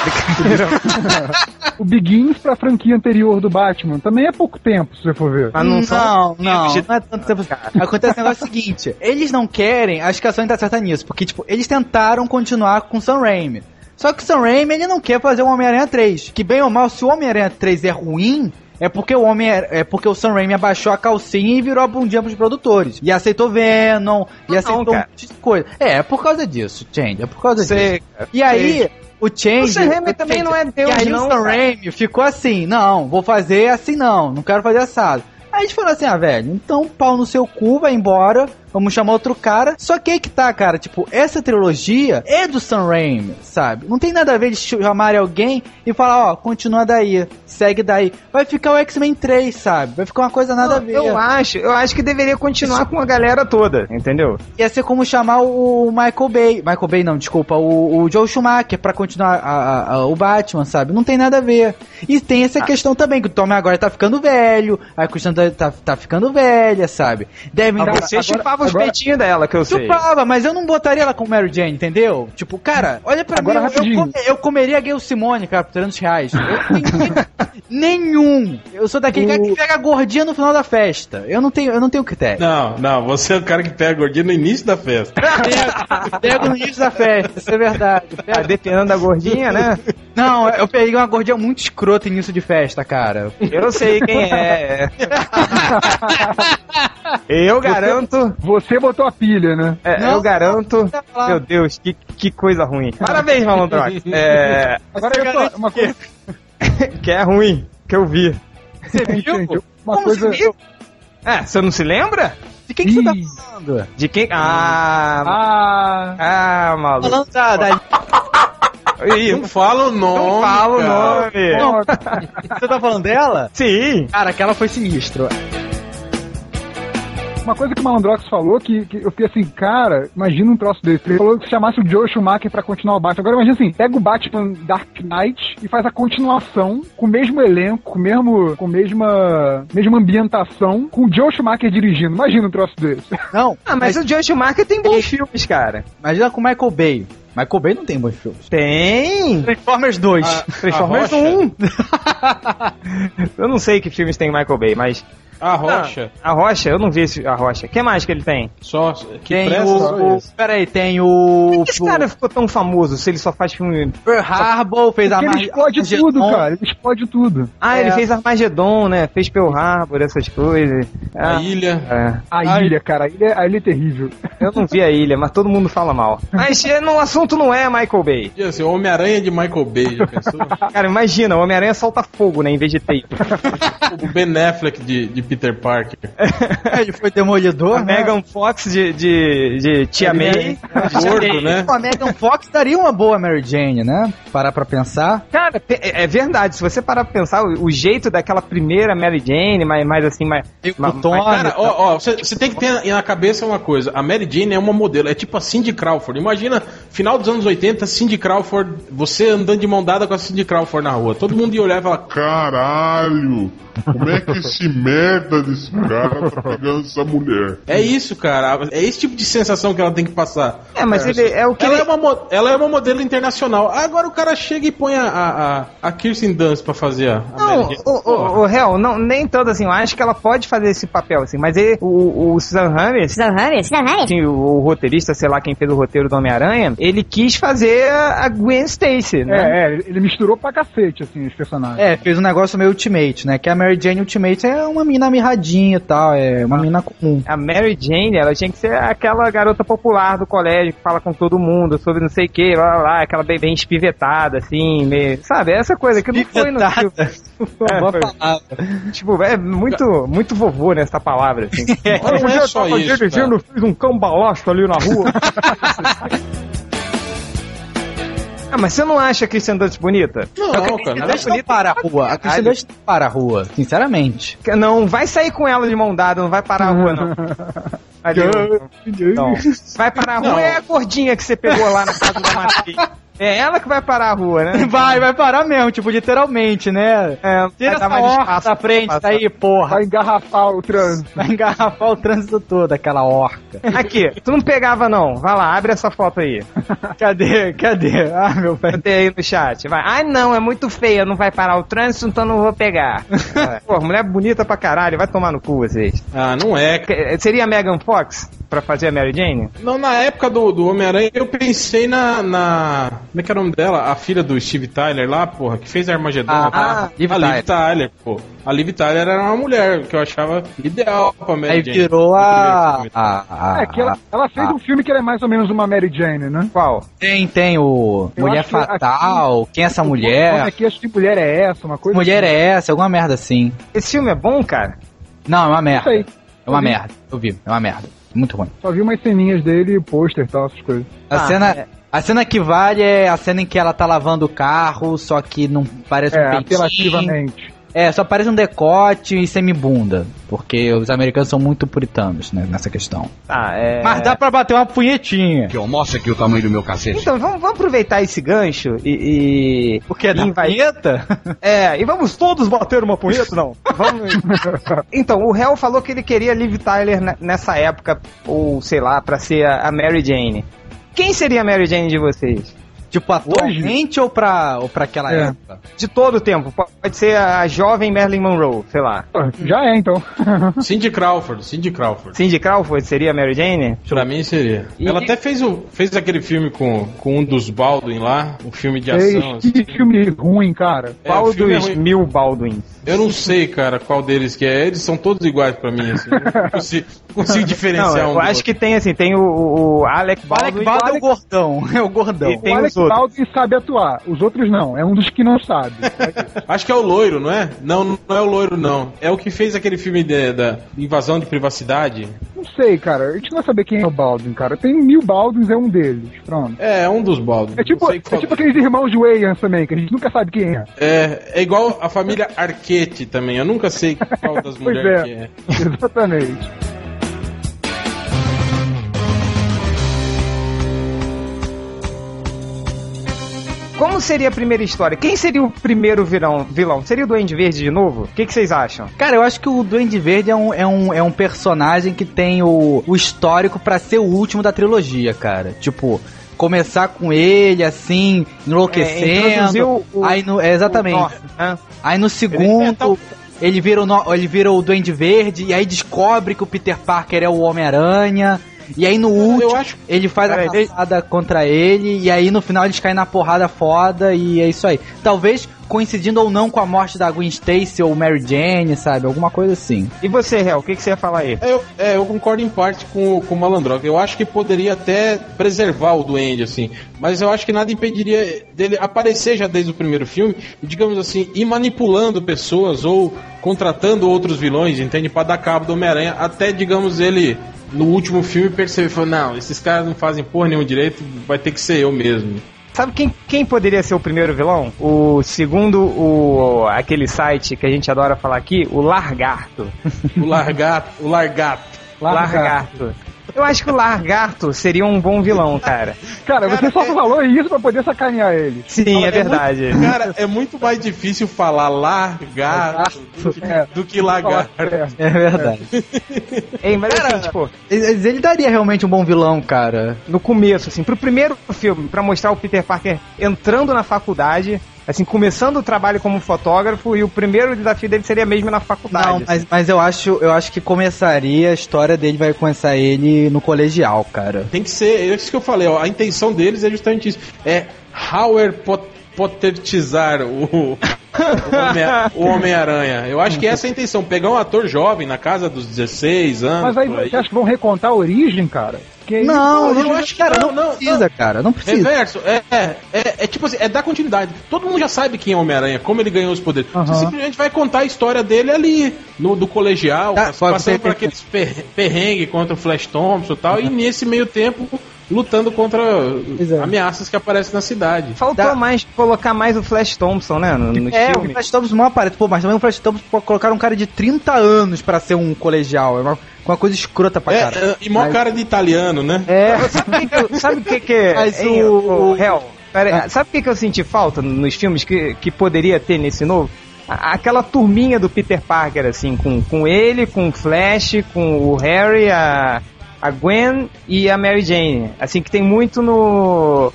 o Begins pra franquia anterior do Batman. Também é pouco tempo, se você for ver. Não, são- não, não, não é tanto tempo. Acontece o negócio seguinte: eles não querem, acho que a Sony tá certa nisso, porque, tipo, eles tentaram continuar com o Sam Raimi. Só que o Sam Raimi, ele não quer fazer o Homem-Aranha 3. Que bem ou mal, se o Homem-Aranha 3 é ruim, é porque o homem é porque o Sam Raimi abaixou a calcinha e virou a bundinha pros produtores. E aceitou Venom, e Não, aceitou um cara. monte de coisa. É, é por causa disso, Change, é por causa disso. Sei, cara. E aí, o Change. O Sam Raimi também não é Deus, E aí não, o Sam. Raimi ficou assim: não, vou fazer assim não, não quero fazer assado. Aí a gente falou assim: ah, velho, então pau no seu cu, vai embora, vamos chamar outro cara. Só que aí que tá, cara, tipo, essa trilogia é do Sam Raimi, sabe? Não tem nada a ver de chamarem alguém e falar: ó, continua daí, segue daí. Vai ficar o X-Men 3, sabe? Vai ficar uma coisa nada a ver. Eu acho, eu acho que deveria continuar com a galera toda, entendeu? Ia ser como chamar o Michael Bay. Michael Bay não, desculpa, o, o Joe Schumacher pra continuar a- a- a- o Batman, sabe? Não tem nada a ver. E tem essa questão também, que o Tommy agora tá ficando velho, a Christian tá, tá, tá ficando velha, sabe? Devem Ah, dar. você agora- chupava os agora- peitinhos dela, que eu sei. Chupava, mas eu não botaria ela com Mary Jane, entendeu? Tipo, cara, olha pra Agora, mim, eu, come- eu comeria Gail Simone, cara, por 300 reais. Eu não tenho nenhum. Eu sou daquele cara que pega a gordinha no final da festa. Eu não tenho, eu não tenho critério. Não, não, você é o cara que pega a gordinha no início da festa. Pego, pego no início da festa, isso é verdade. Pego- Tá dependendo da gordinha, né? Não, eu peguei uma gordinha muito escrota início de festa, cara. Eu sei quem é. Eu garanto. Você botou a pilha, né? é, Não, eu garanto. não. Meu Deus, que, que coisa ruim. Parabéns, Malandrox. É. Agora, olha só, uma coisa, Que é ruim, que eu vi. Você viu? uma Como coisa... se viu? É, você não se lembra? De quem que você tá falando? De quem? Ah. Ah, Ah, maluco. Falando da, da- Ih, Não fala o nome. não fala o nome. Não, Você tá falando dela? Sim. Cara, aquela foi sinistro. Uma coisa que o Malandrox falou que, que eu fiquei assim, cara, imagina um troço desse. Ele falou que se chamasse o Joe Schumacher pra continuar o Batman. Agora imagina assim, pega o Batman Dark Knight e faz a continuação com o mesmo elenco, com o mesmo, com a mesma, mesma ambientação, com o Joe Schumacher dirigindo. Imagina um troço desse. Não, Ah, mas, o Joe Schumacher tem bons filmes, cara. imagina com o Michael Bay. Michael Bay não tem bons filmes. Tem. Transformers 2. Ah, Transformers A Rocha? 1. eu não sei que filmes tem Michael Bay, mas. A Rocha. A Rocha, eu não vi esse, a Rocha. O que mais que ele tem? Só que tem presta só o. esse. Peraí, tem o. Por que esse cara ficou tão famoso se ele só faz filme. Pearl Harbor, fez a Porque ele explode Armageddon. tudo, cara. Ele explode tudo. Ah, É. ele fez Armagedon, né? Fez Pearl Harbor, essas coisas. A Ah, ilha. é. A ilha, cara, a ilha, a ilha é terrível. Eu não vi a ilha, mas todo mundo fala mal. Mas é, no assunto não é Michael Bay. Ia ser o Homem-Aranha de Michael Bay, já pensou? Cara, imagina, o Homem-Aranha solta fogo, né? Em vez de tape. o Ben Affleck de, de Peter Parker. Ele foi demolidor, A né? Megan Fox de, de, de Tia May. Gordo, né? A Megan Fox daria uma boa Mary Jane, né? Parar pra pensar. Cara, é é verdade. Se você parar pra pensar, o, o jeito daquela primeira Mary Jane, mais, mais assim, mais. O mais- Tom- Cara, ó, ó, você você tem que ter na cabeça uma coisa. A Mary Jane é uma modelo, é tipo a Cindy Crawford. Imagina final dos anos 80, Cindy Crawford, você andando de mão dada com a Cindy Crawford na rua. Todo mundo ia olhar e falar, Caralho! Como é que esse merda desse cara tá pegando essa mulher? é isso, cara. É esse tipo de sensação que ela tem que passar. É, mas ele é o que Ela ele- é, uma, ela é uma modelo internacional. Agora o cara chega e põe a, a, a, a Kirsten Dunst pra fazer a, Não, o, o, o réu, não, nem tanto assim, eu acho que ela pode fazer esse papel, assim, mas ele, o, o Susan Ramis, Susan Ramis? Susan Ramis? assim, o, o roteirista, sei lá quem fez o roteiro do Homem-Aranha, ele quis fazer a Gwen Stacy, né? É, é, ele misturou pra cacete, assim, os personagens. É, fez um negócio meio Ultimate, né? Que a Mary Jane Ultimate é uma mina mirradinha e tal, é uma mina comum. A Mary Jane, ela tinha que ser aquela garota popular do colégio que fala com todo mundo sobre não sei o que, lá, lá, lá, aquela bem, bem espivetada, assim, meio, sabe? Essa coisa que não foi no filme. É, Boa foi- palavra. Tipo, é muito, muito vovô nessa palavra, assim. Mas não é só isso, cara. fiz um cambalacho ali na rua. ah, mas você não acha a Christian Dunst bonita? Não, A cara. Não é não para a rua. A Kristen Dunst não para a rua, sinceramente. Não, vai sair com ela de mão dada, não vai parar a rua, não. Ali, não. Vai parar a rua Não. é a gordinha que você pegou lá na casa da Matheus. É ela que vai parar a rua, né? Vai, vai parar mesmo, tipo, literalmente, né? É, Tira essa espaço da frente passar. daí, porra. Vai engarrafar o trânsito. Vai engarrafar o trânsito todo, aquela orca. Aqui, tu não pegava não. Vai lá, abre essa foto aí. Cadê? Cadê? Ah, meu pai. Botei aí no chat. Vai. Ai não, é muito feia, não vai parar o trânsito, então não vou pegar. Pô, mulher bonita pra caralho, vai tomar no cu vocês. Ah, não é. Seria a Megan Fox pra fazer a Mary Jane? Não, na época do, do Homem-Aranha, eu pensei na, na. Como é que era o nome dela? A filha do Steve Tyler lá, porra, que fez Armagedon. Ah, a ah, Liv a. Liv Tyler, pô. A Liv Tyler era uma mulher que eu achava ideal pra Mary Aí Jane. virou No a. a, a É, que ela, ela fez ah. um filme que ela é mais ou menos uma Mary Jane, né? Qual? Tem, tem o Eu Mulher Fatal, quem é essa mulher? Aqui, acho que mulher é essa, uma coisa Mulher assim. é essa, alguma merda assim. Esse filme é bom, cara? Não, é uma merda. É uma merda. Eu vi, é uma merda. Muito ruim. Só vi umas ceninhas dele, pôster e tal, essas coisas. A Ah, cena. é. A cena que vale é a cena em que ela tá lavando o carro, só que não parece um É, peitinho. apelativamente. É, só parece um decote e semibunda. Porque os americanos são muito puritanos né, nessa questão. Ah, é. Mas dá pra bater uma punhetinha. Que eu mostro aqui o tamanho do meu cacete. Então, vamos, vamos aproveitar esse gancho e. e... O que? Da E vai- punheta? É, e vamos todos bater uma punheta, não? Vamos. então, o réu falou que ele queria Liv Tyler ne- nessa época, ou sei lá, pra ser a Mary Jane. Quem seria a Mary Jane de vocês? Tipo, atualmente ou pra, ou pra aquela É. época? De todo o tempo. Pode ser a jovem Marilyn Monroe, sei lá. Já é, então. Cindy Crawford, Cindy Crawford. Cindy Crawford seria a Mary Jane? Pra mim seria. E- Ela até fez, o, fez aquele filme com, com um dos Baldwin lá, um filme de Ei, ação. assim. que filme ruim, cara. É, Qual o filme é dos ruim. mil Baldwin? Eu não sei, cara, qual deles que é. Eles são todos iguais pra mim, assim. Eu não consigo, consigo diferenciar Não, um eu acho outro. que tem assim, tem o, o- o Alec O Baldwin. Alec Baldwin é o gordão. É o gordão. E tem o os outros. Baldwin sabe atuar, os outros não. É um dos que não sabe. Acho que é o loiro, não é? Não, não é o loiro, não. É o que fez aquele filme de- da invasão de privacidade. Não sei, cara. A gente não vai saber quem é o Baldwin, cara. Tem mil Baldwins, é um deles. Pronto. É, é um dos Baldwin. É tipo, é qual- tipo aqueles irmãos de Wayans também, que a gente nunca sabe quem é. é, é igual a família Arquette também. Eu nunca sei qual das mulheres é. que é. Exatamente. Como seria a primeira história? Quem seria o primeiro vilão? vilão? Seria o Duende Verde de novo? O que, que vocês acham? Cara, eu acho que o Duende Verde é um, é um, é um personagem que tem o, o histórico pra ser o último da trilogia, cara. Tipo, começar com ele, assim, É, enlouquecendo. introduziu o- aí no, é, exatamente. North, né? Aí no Ele é segundo, tão- ele vira, o, ele vira o Duende Verde, e aí descobre que o Peter Parker é o Homem-Aranha. E aí no último, acho- ele faz Peraí, a deixa- caçada contra ele, e aí no final eles caem na porrada foda, e é isso aí. Talvez coincidindo ou não com a morte da Gwen Stacy ou Mary Jane, sabe? Alguma coisa assim. E você, Hel, o que, que você ia falar aí? É, Eu, é, eu concordo em parte com, o- com o Malandrox. Eu acho que poderia até preservar o Duende, assim. Mas eu acho que nada impediria dele aparecer já desde o primeiro filme e, digamos assim, ir manipulando pessoas ou contratando outros vilões, entende? Pra dar cabo do Homem-Aranha. Até, digamos, ele, no último filme, perceber, falou, não, esses caras não fazem porra nenhum direito, vai ter que ser eu mesmo. Sabe quem, quem poderia ser o primeiro vilão? O segundo, o aquele site que a gente adora falar aqui, o Largarto. O Largato, o Largato. Largarto. Eu acho que o Lagarto seria um bom vilão, cara. Cara, você só falou isso pra poder sacanear ele. Sim, é verdade. muito- cara, é muito mais difícil falar largato do, que- É. do que lagarto. É. É verdade. Ei, mas assim, tipo, Ele, ele daria realmente um bom vilão, cara. no começo, assim, pro primeiro filme, pra mostrar o Peter Parker entrando na faculdade, assim, começando o trabalho como fotógrafo, e o primeiro desafio dele seria mesmo na faculdade. Não, mas, mas eu acho, eu acho que começaria a história dele vai começar ele no colegial, cara. Tem que ser, é isso que eu falei, ó, a intenção deles é justamente isso. É Hauer pot, potetizar o, o Homem- Homem-Aranha. eu acho que essa é a intenção, pegar um ator jovem na casa dos 16 anos. Mas aí por você acha que vão recontar a origem, cara? Que aí- Não, eu não, acho que cara, não, não, não, precisa, cara, não precisa. Reverso, é, é, é, é tipo assim, é dar continuidade. Todo mundo já sabe quem é o Homem-Aranha, como ele ganhou os poderes. Aham. Você simplesmente vai contar a história dele ali, no, do colegial, Tá, passando por aqueles per- perrengue contra o Flash Thompson e tal, e nesse meio tempo lutando contra é. ameaças que aparecem na cidade. Faltou Dá- mais colocar mais o Flash Thompson, né, no, no É, o filme. Flash Thompson não aparece. Pô, mas também o Flash Thompson colocaram um cara de 30 anos pra ser um colegial. É uma, uma coisa escrota pra É, cara. é, e mó Mas- cara de italiano, né? É, Sabe o que, que eu- sabe o que, que Mas hein, o- o, Hel, pera aí, sabe o que, que eu senti falta nos filmes que, que poderia ter nesse novo? Aquela turminha do Peter Parker, assim, com, com ele, com o Flash, com o Harry, a, a Gwen e a Mary Jane. Assim, que tem muito no.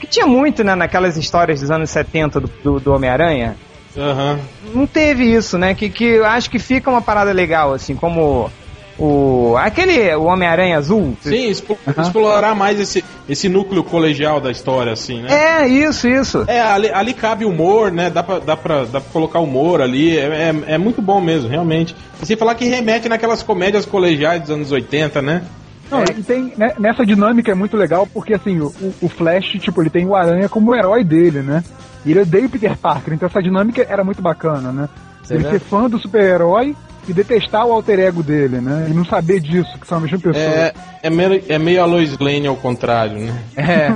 Que tinha muito né, naquelas histórias dos anos 70 do, do, do Homem-Aranha. Aham. Não teve isso, né? Que, que eu acho que fica uma parada legal, assim, como o. aquele. O Homem-Aranha Azul. Sim, expo- explorar mais esse, esse núcleo colegial da história, assim, né? É, isso, isso. É, ali, ali cabe humor, né? Dá pra, dá, pra, dá pra colocar humor ali. É, é, é muito bom mesmo, realmente. Sem falar que remete naquelas comédias colegiais dos anos 80, né? Não, e tem, né, nessa dinâmica é muito legal porque assim, o, o Flash, tipo, ele tem o Aranha como o herói dele, né? E ele odeia o Peter Parker, então essa dinâmica era muito bacana, né? ele vê? ser fã do super-herói e detestar o alter ego dele, né? E não saber disso, que são a mesma pessoa. É, é, meio, é meio a Lois Lane ao contrário, né? É.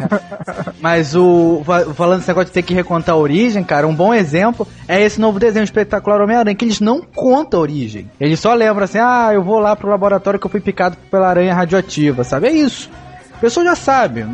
Mas o. fa- Falando esse negócio de ter que recontar a origem, cara, um bom exemplo é esse novo desenho espetacular Homem-Aranha, que eles não contam a origem. Eles só lembram assim, ah, eu vou lá pro laboratório que eu fui picado pela aranha radioativa, sabe? É isso. A pessoa já sabe.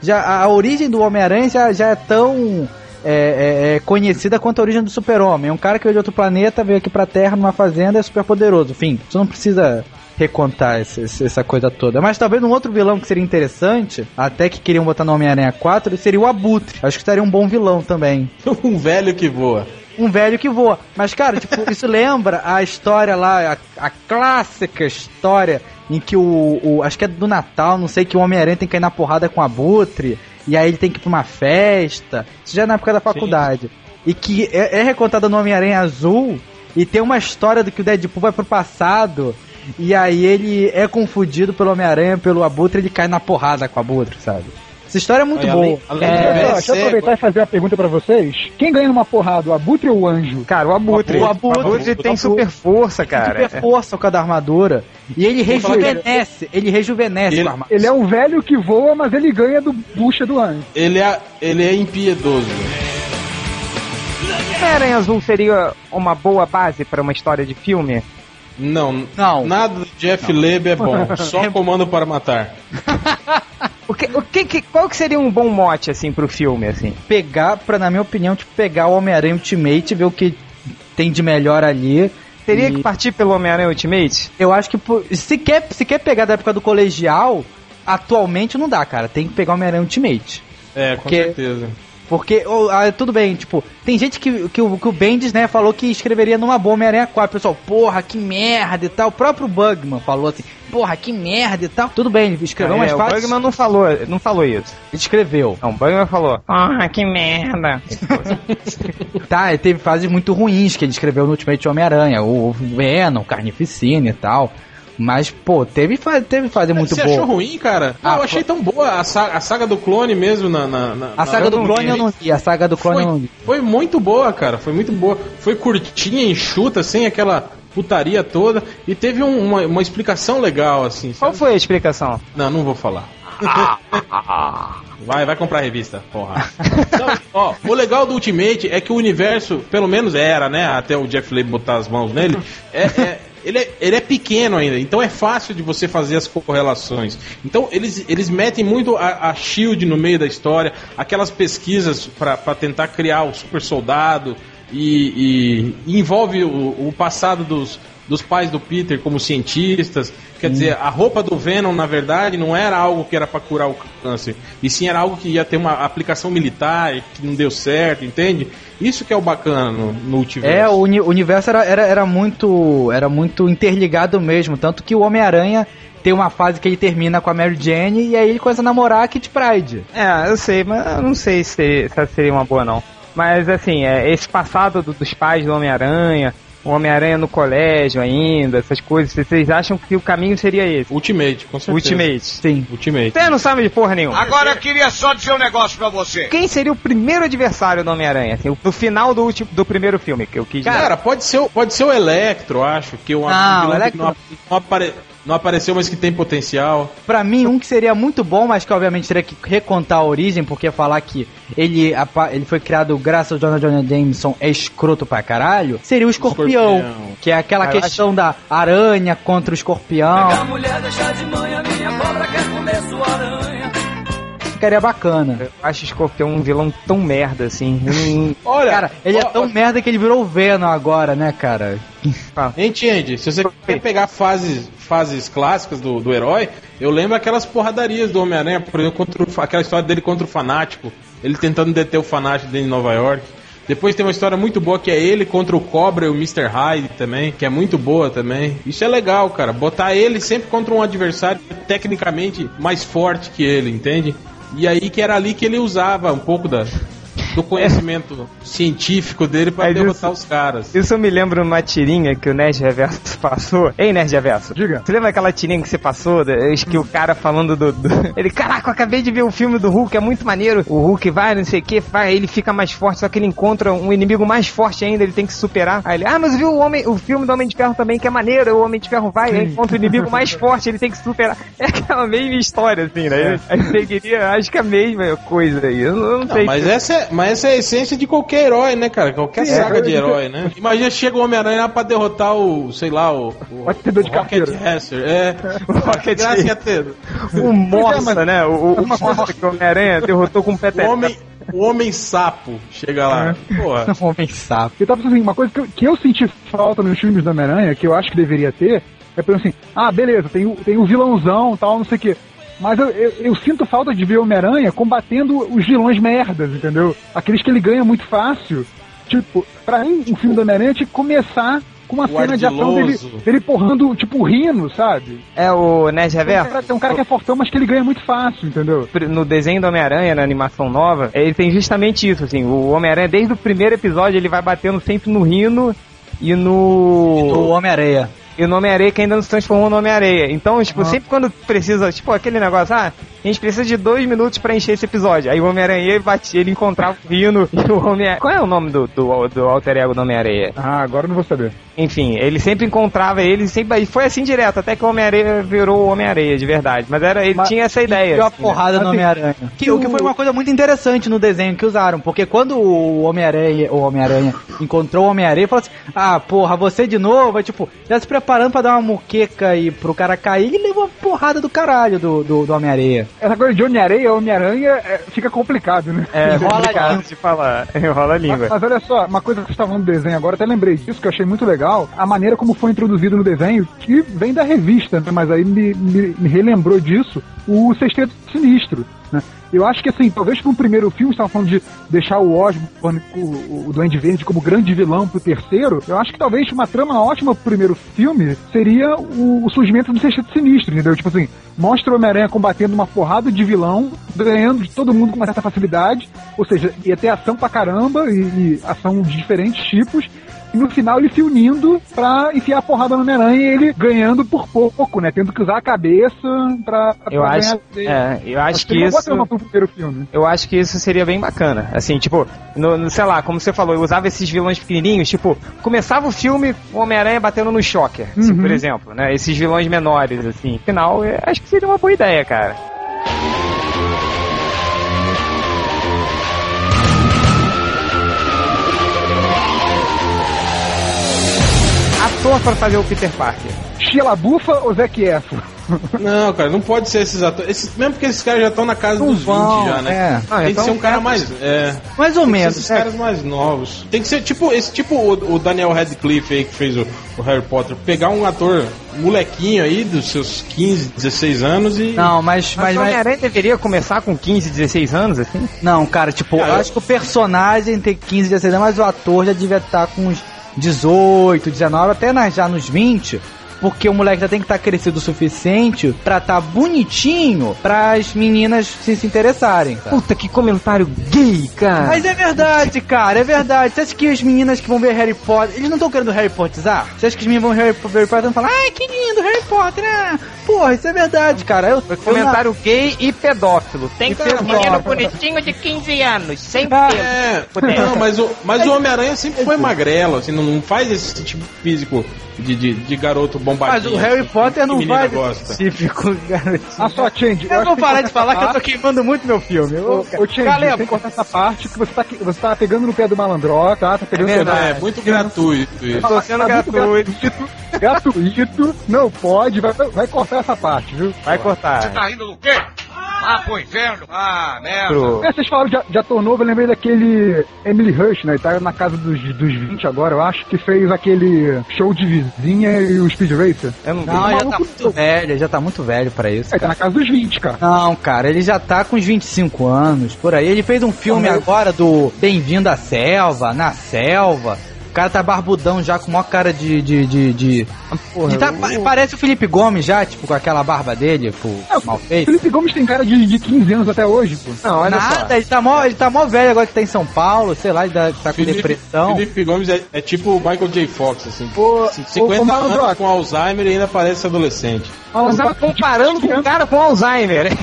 Já, a, a origem do Homem-Aranha já, já é tão. É, é, é conhecida quanto a origem do super-homem. É um cara que veio de outro planeta, veio aqui pra Terra numa fazenda, é super poderoso. Enfim, você não precisa recontar esse- essa coisa toda. Mas talvez um outro vilão que seria interessante, até que queriam botar no Homem-Aranha 4, seria o Abutre. Acho que seria um bom vilão também. um velho que voa. Um velho que voa. Mas, cara, tipo, isso lembra a história lá, a, a clássica história em que o, o- Acho que é do Natal, não sei, que o Homem-Aranha tem que cair na porrada com o Abutre. E aí ele tem que ir pra uma festa. Isso já é na época da faculdade. E que é, é recontada no Homem-Aranha Azul. E tem uma história do que o Deadpool vai pro passado. E aí ele é confundido pelo Homem-Aranha, pelo Abutre, ele cai na porrada com o Abutre, sabe? Essa história é muito Olha, boa. além- além É, de deixa eu aproveitar e fazer uma pergunta pra vocês. Quem ganha numa porrada, o Abutre ou o Anjo? Cara, o Abutre. O Abutre. tem super força, cara. super força com a da armadura. E ele rejuvenesce, ele rejuvenesce Ele- com a armadura. Ele é um velho que voa, mas ele ganha do bucha do Anjo. Ele é, ele é impiedoso. Homem-Aranha Azul seria uma boa base para uma história de filme? Não, Não. nada do Jeff Leb é bom. Só comando para matar. O que, o que, que- qual que seria um bom mote, assim, pro filme, assim? Pegar, pra, na minha opinião, tipo, pegar o Homem-Aranha Ultimate, ver o que tem de melhor ali. Teria E que partir pelo Homem-Aranha Ultimate? Eu acho que se quer, se quer pegar da época do colegial, atualmente não dá, cara. Tem que pegar o Homem-Aranha Ultimate. É, com Porque- certeza. Porque, oh, ah, tudo bem, tipo, tem gente que, que, o, que o Bendis, né, falou que escreveria numa boa Homem-Aranha 4. Pessoal, porra, que merda e tal. O próprio Bugman falou assim, porra, que merda e tal. Tudo bem, ele escreveu é, mais o fácil. Bugman não falou, não falou isso. Ele escreveu. Não, o Bugman falou, ah, que merda. Tá, ele teve fases muito ruins que ele escreveu no Ultimate Homem-Aranha. O Venom, Carnificina e tal. Mas, pô, teve, teve fase muito Você boa. achou ruim, cara? Não, Ah, eu achei tão boa a saga, a saga do clone mesmo na. na, na- A saga na- do clone eu não vi, a saga do clone eu não Foi, vi. foi muito boa, cara. Foi muito boa. Foi curtinha, enxuta, sem aquela putaria toda. E teve um- uma, uma explicação legal, assim. Qual sabe? foi a explicação? Não, não vou falar. Vai, vai comprar a revista, porra. Não, ó, o legal do Ultimate é que o universo, pelo menos era, né? Até o Jeff Leb botar as mãos nele, é, é, ele é, ele é pequeno ainda, então é fácil de você fazer as correlações. Então eles, eles metem muito a, a Shield no meio da história, aquelas pesquisas para tentar criar o super soldado e, e- e envolve o, o passado dos, dos pais do Peter como cientistas. Quer dizer, a roupa do Venom, na verdade, não era algo que era para curar o câncer, e sim era algo que ia ter uma aplicação militar que não deu certo, entende? Isso que é o bacana no, no multiverso. É, o uni- o universo era, era, era muito era muito interligado mesmo, tanto que o Homem-Aranha tem uma fase que ele termina com a Mary Jane e aí ele começa a namorar a Kit Pride. É, eu sei, mas eu não sei se, se seria uma boa não. Mas assim, é, esse passado do- dos pais do Homem-Aranha, o Homem-Aranha no colégio ainda, essas coisas, vocês acham que o caminho seria esse? Ultimate, com certeza. Ultimate. Sim. Ultimate. Você não sabe de porra nenhuma. Agora eu queria só dizer um negócio pra você. Quem seria o primeiro adversário do Homem-Aranha? Assim, no final do, último, do primeiro filme, que eu quis dizer. Cara, pode ser, o- pode ser o Electro, acho, que é um Não, que Electro- não, não apare- não apareceu, mas que tem potencial. Pra mim, um que seria muito bom, mas que obviamente teria que recontar a origem, porque falar que ele, ele foi criado graças ao Jonah Jameson é escroto pra caralho, seria o escorpião. Escorpião. Que é aquela Ah, eu questão da aranha contra o escorpião. Ficaria bacana. Eu acho o Escorpião um vilão tão merda, assim. Hum, Olha, Cara, ele é ó, tão ó, merda que ele virou o Venom agora, né, cara? Entende? Se você quer pegar fases, fases clássicas do, do herói, eu lembro aquelas porradarias do Homem-Aranha, por exemplo, contra o- aquela história dele contra o fanático, ele tentando deter o fanático dentro de Nova York. Depois tem uma história muito boa que é ele contra o Cobra e o Mr. Hyde também, que é muito boa também. Isso é legal, cara. Botar ele sempre contra um adversário tecnicamente mais forte que ele, entende? E aí que era ali que ele usava um pouco da, do conhecimento científico dele pra Mas derrotar os caras. Isso eu me lembro numa tirinha que o Nerd Reverso passou. Ei, Nerd Reverso. Diga. Você lembra aquela tirinha que você passou? que o cara falando do, do- Ele, caraca, eu acabei de ver o filme do Hulk, é muito maneiro. O Hulk vai, não sei o que, vai, ele fica mais forte, só que ele encontra um inimigo mais forte ainda, ele tem que superar. Aí ele, ah, mas viu o, homem, o filme do Homem de Ferro também, que é maneiro, o Homem de Ferro vai, aí encontra o inimigo mais forte, ele tem que superar. É aquela mesma história, assim, né? Aí você queria, acho que é a mesma coisa aí. Eu não, eu não Não, sei. mas, essa é, mas essa é a essência de qualquer herói, né, cara? Qualquer Sim, saga é, de herói, né? Imagina chega o Homem-Aranha lá pra derrotar o, sei lá, o. o Batedor de o Rocket. É. Rocket Graça ia ter. O Morsa, né? O, o, o Uma coisa- que o Homem-Aranha derrotou com o O Peter. homem, o homem sapo chega lá. Porra. Homem sapo. Eu tava pensando assim, uma coisa que eu, que eu senti falta nos filmes do Homem-Aranha, que eu acho que deveria ter, é pensando assim, ah, beleza, tem o, tem o vilãozão tal, não sei o quê. Mas eu, eu, eu sinto falta de ver o Homem-Aranha combatendo os vilões merdas, entendeu? Aqueles que ele ganha muito fácil. Tipo, pra mim, um filme do Homem-Aranha tinha que começar com uma O cena de ação dele, ardiloso. dele porrando, tipo, rindo, sabe? É o Nerd um, Reverso? cara, tem um cara que é fortão, mas que ele ganha muito fácil, entendeu? no desenho do Homem-Aranha, na animação nova, ele tem justamente isso, assim, o Homem-Aranha, desde o primeiro episódio, ele vai batendo sempre no Rino e O no... Homem-Areia. E no Homem-Areia que ainda não se transformou no Homem-Areia. Então, tipo, sempre quando precisa, tipo, aquele negócio, ah, a gente precisa de dois minutos pra encher esse episódio. Aí o Homem-Aranha batia, ele encontrava o Rino e o Homem-Aranha... Qual é o nome do, do, do alter ego do Homem-Aranha? Ah, agora eu não vou saber. Enfim, ele sempre encontrava ele, sempre, e foi assim direto, até que o Homem-Aranha virou o Homem-Aranha, de verdade. Mas era, ele Mas- tinha essa ideia. Deu uma assim, né? porrada no Assim, Homem-Aranha. Que, o que foi uma coisa muito interessante no desenho que usaram, porque quando o Homem-Aranha, o Homem-Aranha encontrou o Homem-Aranha, falou assim: "Ah, porra, você de novo", aí, tipo, já se preparando pra dar uma muqueca e pro cara cair, e levou uma porrada do caralho do, do, do Homem-Areia. Essa coisa de Homem-Areia, Homem-Aranha, é, fica complicado, né? É, a língua. de falar. Enrola a língua. Mas, mas olha só, uma coisa que você estava falando do desenho agora, até lembrei disso, que eu achei muito legal, a maneira como foi introduzido no desenho, que vem da revista, né? mas aí me, me, me relembrou disso, o Sexteto Sinistro. Né? Eu acho que assim, talvez no primeiro filme, estavam falando de deixar o Osborn, o, o Duende Verde, como grande vilão pro terceiro, eu acho que talvez uma trama ótima pro primeiro filme seria o, o surgimento do Sexteto Sinistro, entendeu? Tipo assim, mostra o Homem-Aranha combatendo uma porrada de vilão, ganhando de todo mundo com uma certa facilidade, ou seja, ia ter ação pra caramba e, e ação de diferentes tipos. E no final ele se unindo pra enfiar a porrada no Homem-Aranha e ele ganhando por pouco, né? Tendo que usar a cabeça pra, pra Eu acho, ganhar. é, eu acho que seria uma boa isso, trama pro primeiro filme. eu acho que isso seria bem bacana. Assim, tipo, no, no- sei lá, como você falou, eu usava esses vilões pequenininhos, tipo, começava o filme, o Homem-Aranha batendo no Shocker, assim, Uhum. por exemplo, né? Esses vilões menores, assim. Final, eu acho que seria uma boa ideia, cara. Ator pra fazer o Peter Parker? Sheila Bufa ou Zac Efron? Não, cara, não pode ser esses atores. Esses, mesmo porque esses caras já estão na casa Não dos 20 vão, já, né? é. Ah, Tem que então ser um cara é- mais. É, Mais ou menos. esses é. caras mais novos. Tem que ser tipo esse tipo o, o Daniel Radcliffe aí que fez o, o Harry Potter. Pegar um ator molequinho aí dos seus 15, 16 anos e. Não, mas, Mas mas, o mas- Homem-Aranha deveria começar com 15, 16 anos, assim? Não, cara, tipo, Cara, eu eu- acho que o personagem tem 15, 16 anos, mas o ator já devia estar com uns 18, 19, até na- já nos 20. Porque o moleque já tem que estar crescido o suficiente pra estar bonitinho pras meninas se, se interessarem. cara. Puta, que comentário gay, cara. Mas é verdade, cara, é verdade. Você acha que as meninas que vão ver Harry Potter, eles não estão querendo Harry Potterizar? Você acha que as meninas vão ver Harry, Harry Potter e vão falar, ai, que lindo, Harry Potter, né? Porra, isso é verdade, cara. Eu, comentário gay e pedófilo. Tem que ser um menino bonitinho de 15 anos, sem Ah, pelo. É, não, mas o, mas o Homem-Aranha sempre foi magrelo, assim, não, não faz esse tipo físico de, de, de garoto Mas bombadinho. o Harry assim, Potter não vai gosta. específico, garotinho. Ah, só, Change. Eu acho vou parar de falar que eu tô queimando muito meu filme. Ô, Eu, ô, Change, Cala a tem que cortar essa parte que você tá, você tá pegando no pé do malandró, tá? Tá pegando É no pé do- verdade. É, muito gratuito isso. Tô sendo Tá gratuito. gratuito, gratuito, não pode, vai, vai cortar essa parte, viu? Vai cortar. Tá rindo do quê? Ah, pro inferno. Ah, merda. Pro... É, vocês falaram de, de ator novo, eu lembrei daquele Emily Rush, né? Ele tá na casa dos, dos 20 agora, eu acho, que fez aquele show de vizinha e o Speed Racer. Eu não vi. Não, já tá maluco muito velho, já tá muito velho pra isso. Ele tá na casa dos 20, cara. Não, cara, ele já tá com uns 25 anos, por aí. Ele fez um filme agora do Bem-vindo à Selva, na selva. O cara tá barbudão já, com maior cara de. de, de, de- Porra, de tá- pa- Parece o Felipe Gomes já, tipo, com aquela barba dele, pô, mal feito. Felipe Gomes tem cara de, de 15 anos até hoje, pô. Não, olha Nada, só. ele tá, mó, ele tá mó velho agora que tá em São Paulo, sei lá, ele tá, tá com Felipe, depressão. Felipe Gomes é, é tipo o Michael J. Fox, assim. Ô, Assim, ô, 50 ô, Malandro, anos com Alzheimer e ainda parece adolescente. Tava comparando com o cara com Alzheimer.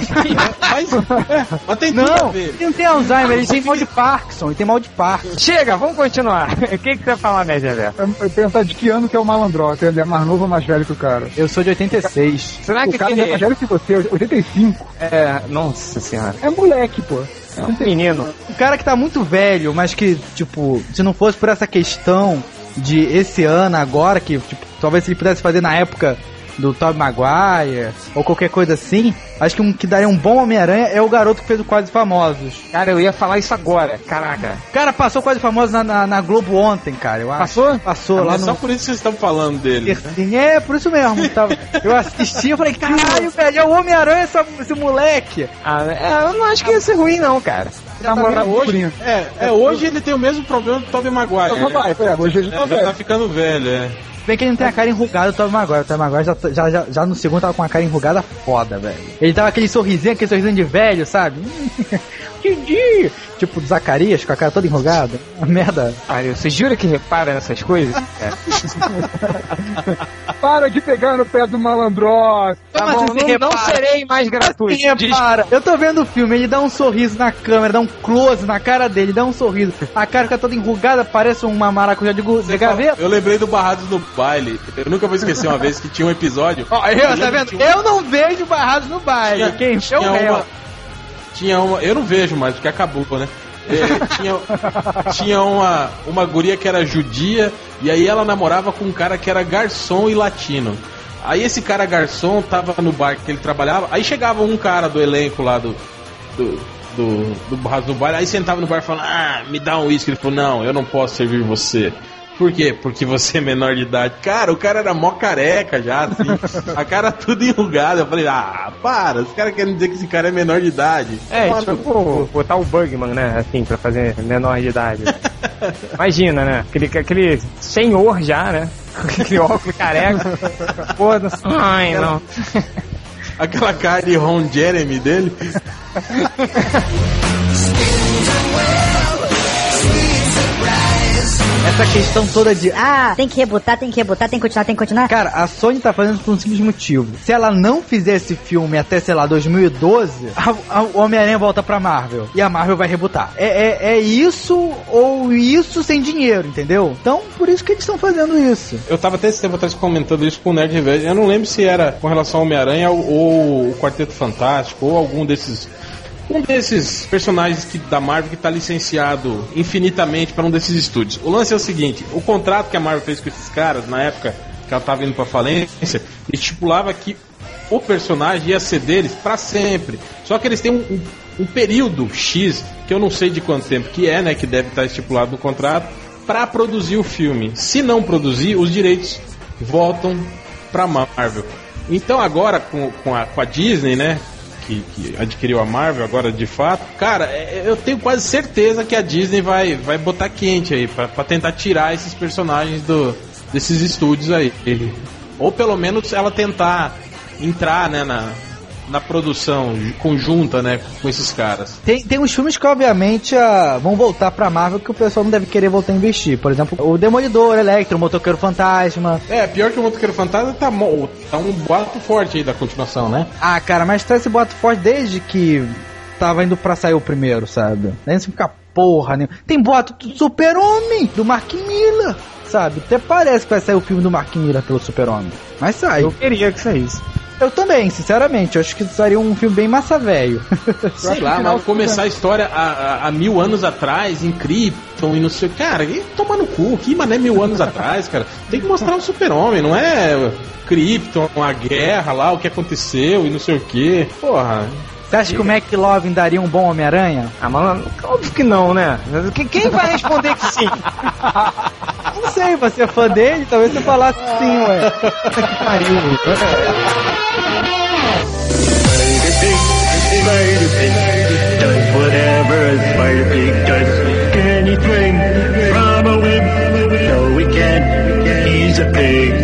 Mas, é, mas tem tudo a Não, ver. ele não tem Alzheimer, ele tem mal de Parkinson, ele tem mal de Parkinson. Chega, vamos continuar. O que, que você vai falar, Média Velha? Eu, eu perguntar de que ano que é o malandró, se ele é mais novo ou mais velho que o cara. Eu sou de 86. Será que o cara ele é mais velho que você, 85. é... Nossa senhora. É moleque, pô. É um menino. O cara que tá muito velho, mas que, tipo, se não fosse por essa questão de esse ano agora, que, tipo, talvez ele pudesse fazer na época do Tobey Maguire, ou qualquer coisa assim, acho que um que daria um bom Homem-Aranha é o garoto que fez o Quase Famosos. Cara, eu ia falar isso agora. Caraca. O cara passou Quase Famosos na, na, na Globo ontem, cara, eu acho. Passou? Passou, lá Mas no... só por isso que vocês estão falando dele. né? Sim, é, por isso mesmo. Tava, eu assisti e falei, caralho, velho, é o Homem-Aranha essa- esse moleque. Ah, é, eu não acho que ia ser ruim, não, cara. Namorado Hoje, hoje. é, é, hoje ele tem o mesmo problema do Tobey Maguire. Vai, vai, hoje ele É, tá já tá velho. ficando velho, é. Bem que ele não tem a cara enrugada do Tobey Maguire. O Tobey Maguire já, já, já, já no segundo tava com a cara enrugada foda, velho. Ele tava aquele sorrisinho, aquele sorrisinho de velho, sabe? Didi! Tipo do Zacarias, com a cara toda enrugada. Merda. Ah, você jura que repara nessas coisas? É. Para de pegar no pé do malandró. Tá bom, não, não serei mais gratuito. Sim, para. Eu tô vendo o filme, ele dá um sorriso na câmera, dá um close na cara dele, dá um sorriso. A cara fica toda enrugada, parece uma maracujá de, de gaveta. Eu lembrei do Barrados no Baile. Eu nunca vou esquecer uma vez que tinha um episódio. Ó, eu, tá vendo? tinha- Eu não vejo barrados no baile. Tinha, Quem tinha é o réu. uma, tinha uma. Eu não vejo mais, porque acabou, né? É, tinha tinha uma, uma guria que era judia e aí ela namorava com um cara que era garçom e latino. Aí esse cara garçom tava no bar que ele trabalhava, aí chegava um cara do elenco lá do. do do, do no Baile, aí sentava no bar e falava, ah, me dá um uísque. Ele falou, não, eu não posso servir você. Por quê? Porque você é menor de idade. Cara, o cara era mó careca já, assim. a cara tudo enrugada. Eu falei, ah, para, os caras querem dizer que esse cara é menor de idade. É, Mano, tipo, botar o Bugman, né? Assim, pra fazer menor de idade. Imagina, né? Aquele, aquele senhor já, né? Com aquele óculos careca. Foda-se. Ai, não. Aquela cara de Ron Jeremy dele. Essa questão toda de. Ah, Tem que rebutar, tem que rebutar, tem que continuar, tem que continuar. Cara, a Sony tá fazendo por um simples motivo. Se ela não fizer esse filme até, sei lá, 2012, a, a, o Homem-Aranha volta pra Marvel. E a Marvel vai rebutar. É, é, é isso ou isso sem dinheiro, entendeu? Então, por isso que eles estão fazendo isso. Eu tava até esse tempo atrás comentando isso com o Nerd Reverso. Eu não lembro se era com relação ao Homem-Aranha ou, ou o Quarteto Fantástico ou algum desses. Um desses personagens que, da Marvel que tá licenciado infinitamente para um desses estúdios. O lance é o seguinte: o contrato que a Marvel fez com esses caras na época que ela tava indo pra falência, estipulava que o personagem ia ser deles pra sempre. Só que eles têm um, um, um período X, que eu não sei de quanto tempo que é, né? Que deve estar estipulado no contrato, pra produzir o filme. Se não produzir, os direitos voltam pra Marvel. Então agora com, com, a, com a Disney, né? Que, que adquiriu a Marvel agora de fato, cara, é- eu tenho quase certeza que a Disney vai, vai botar quente aí pra tentar tirar esses personagens do, desses estúdios aí. Ou pelo menos ela tentar entrar né, na, na produção conjunta né, com esses caras. Tem, tem uns filmes que, obviamente, ah, vão voltar pra Marvel que o pessoal não deve querer voltar a investir. Por exemplo, o Demolidor, Electro, o Motoqueiro Fantasma. É, pior que o Motoqueiro Fantasma tá, tá um boato forte aí da continuação, né? Ah, cara, mas tá esse boato forte desde que tava indo pra sair o primeiro, sabe? Daí você fica porra nenhuma. Tem boato do Super-Homem, do Mark Miller, sabe? Até parece que vai sair o filme do Mark Miller pelo Super-Homem. Mas sai. Eu queria que saísse. Eu também, sinceramente. Eu acho que seria um filme bem massa velho. Sei lá, mas começar a história há, há- mil anos atrás, em Krypton e não sei o. Cara, e toma no cu, que mané mil anos atrás, cara. Tem que mostrar o super-homem, não é Krypton, a guerra lá, o que aconteceu e não sei o que. Porra. Você acha que o McLovin daria um bom Homem-Aranha? Ah, mano, óbvio que não, né? Quem- vai responder que sim? Não sei, você é fã dele? Talvez você falasse sim, ué. que pariu. Does whatever a spider pig does. Can he swing from a web? No, he can't. He's a pig.